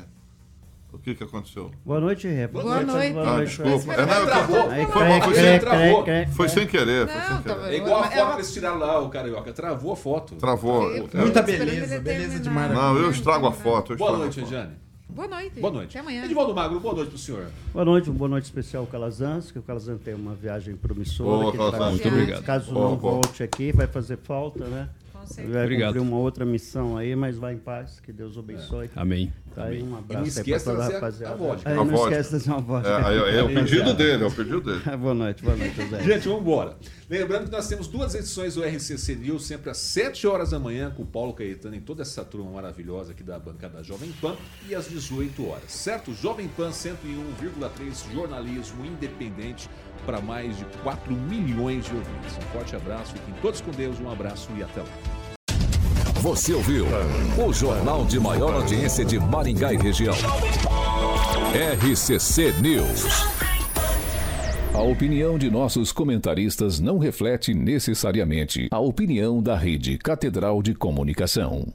O que que aconteceu? Boa noite, Rep. Boa noite. Ah, desculpa. É, não, travou. Aí, Foi foi cre- sem- travou. Foi sem querer, foi sem Não, querer. É igual a foto uma- que eles tiraram lá, o carioca. Travou a foto. Travou. Eu- É. Muita beleza, ele beleza demais. Não, eu estrago a foto. Boa noite. Regiane. Boa noite. Boa noite. Até amanhã. Edivaldo Magro, boa noite pro senhor. Boa noite, boa noite especial ao Calazans, que o Calazans tem uma viagem promissora. Boa, que Calazans. tá- Muito obrigado. Caso Boa, não boa. volte aqui, vai fazer falta, né? Com certeza. Vai Obrigado. cumprir uma outra missão aí, mas vai em paz, que Deus o abençoe. Amém. Tá aí um E não abraço aí pra toda a rapaziada. a vodka. Aí, A não vodka. esquece de uma vodka. É, [LAUGHS] é o pedido dele, [LAUGHS] é o pedido dele. boa noite, boa noite, José. Gente, vamos embora. Lembrando que nós temos duas edições do RCC News, sempre às 7 horas da manhã, com o Paulo Caetano e toda essa turma maravilhosa aqui da bancada Jovem Pan, e às 18 horas, certo? Jovem Pan 101,3, jornalismo independente para mais de 4 milhões de ouvintes. Um forte abraço, fiquem todos com Deus, um abraço e até lá. Você ouviu o jornal de maior audiência de Maringá e região. RCC News. A opinião de nossos comentaristas não reflete necessariamente a opinião da Rede Catedral de Comunicação.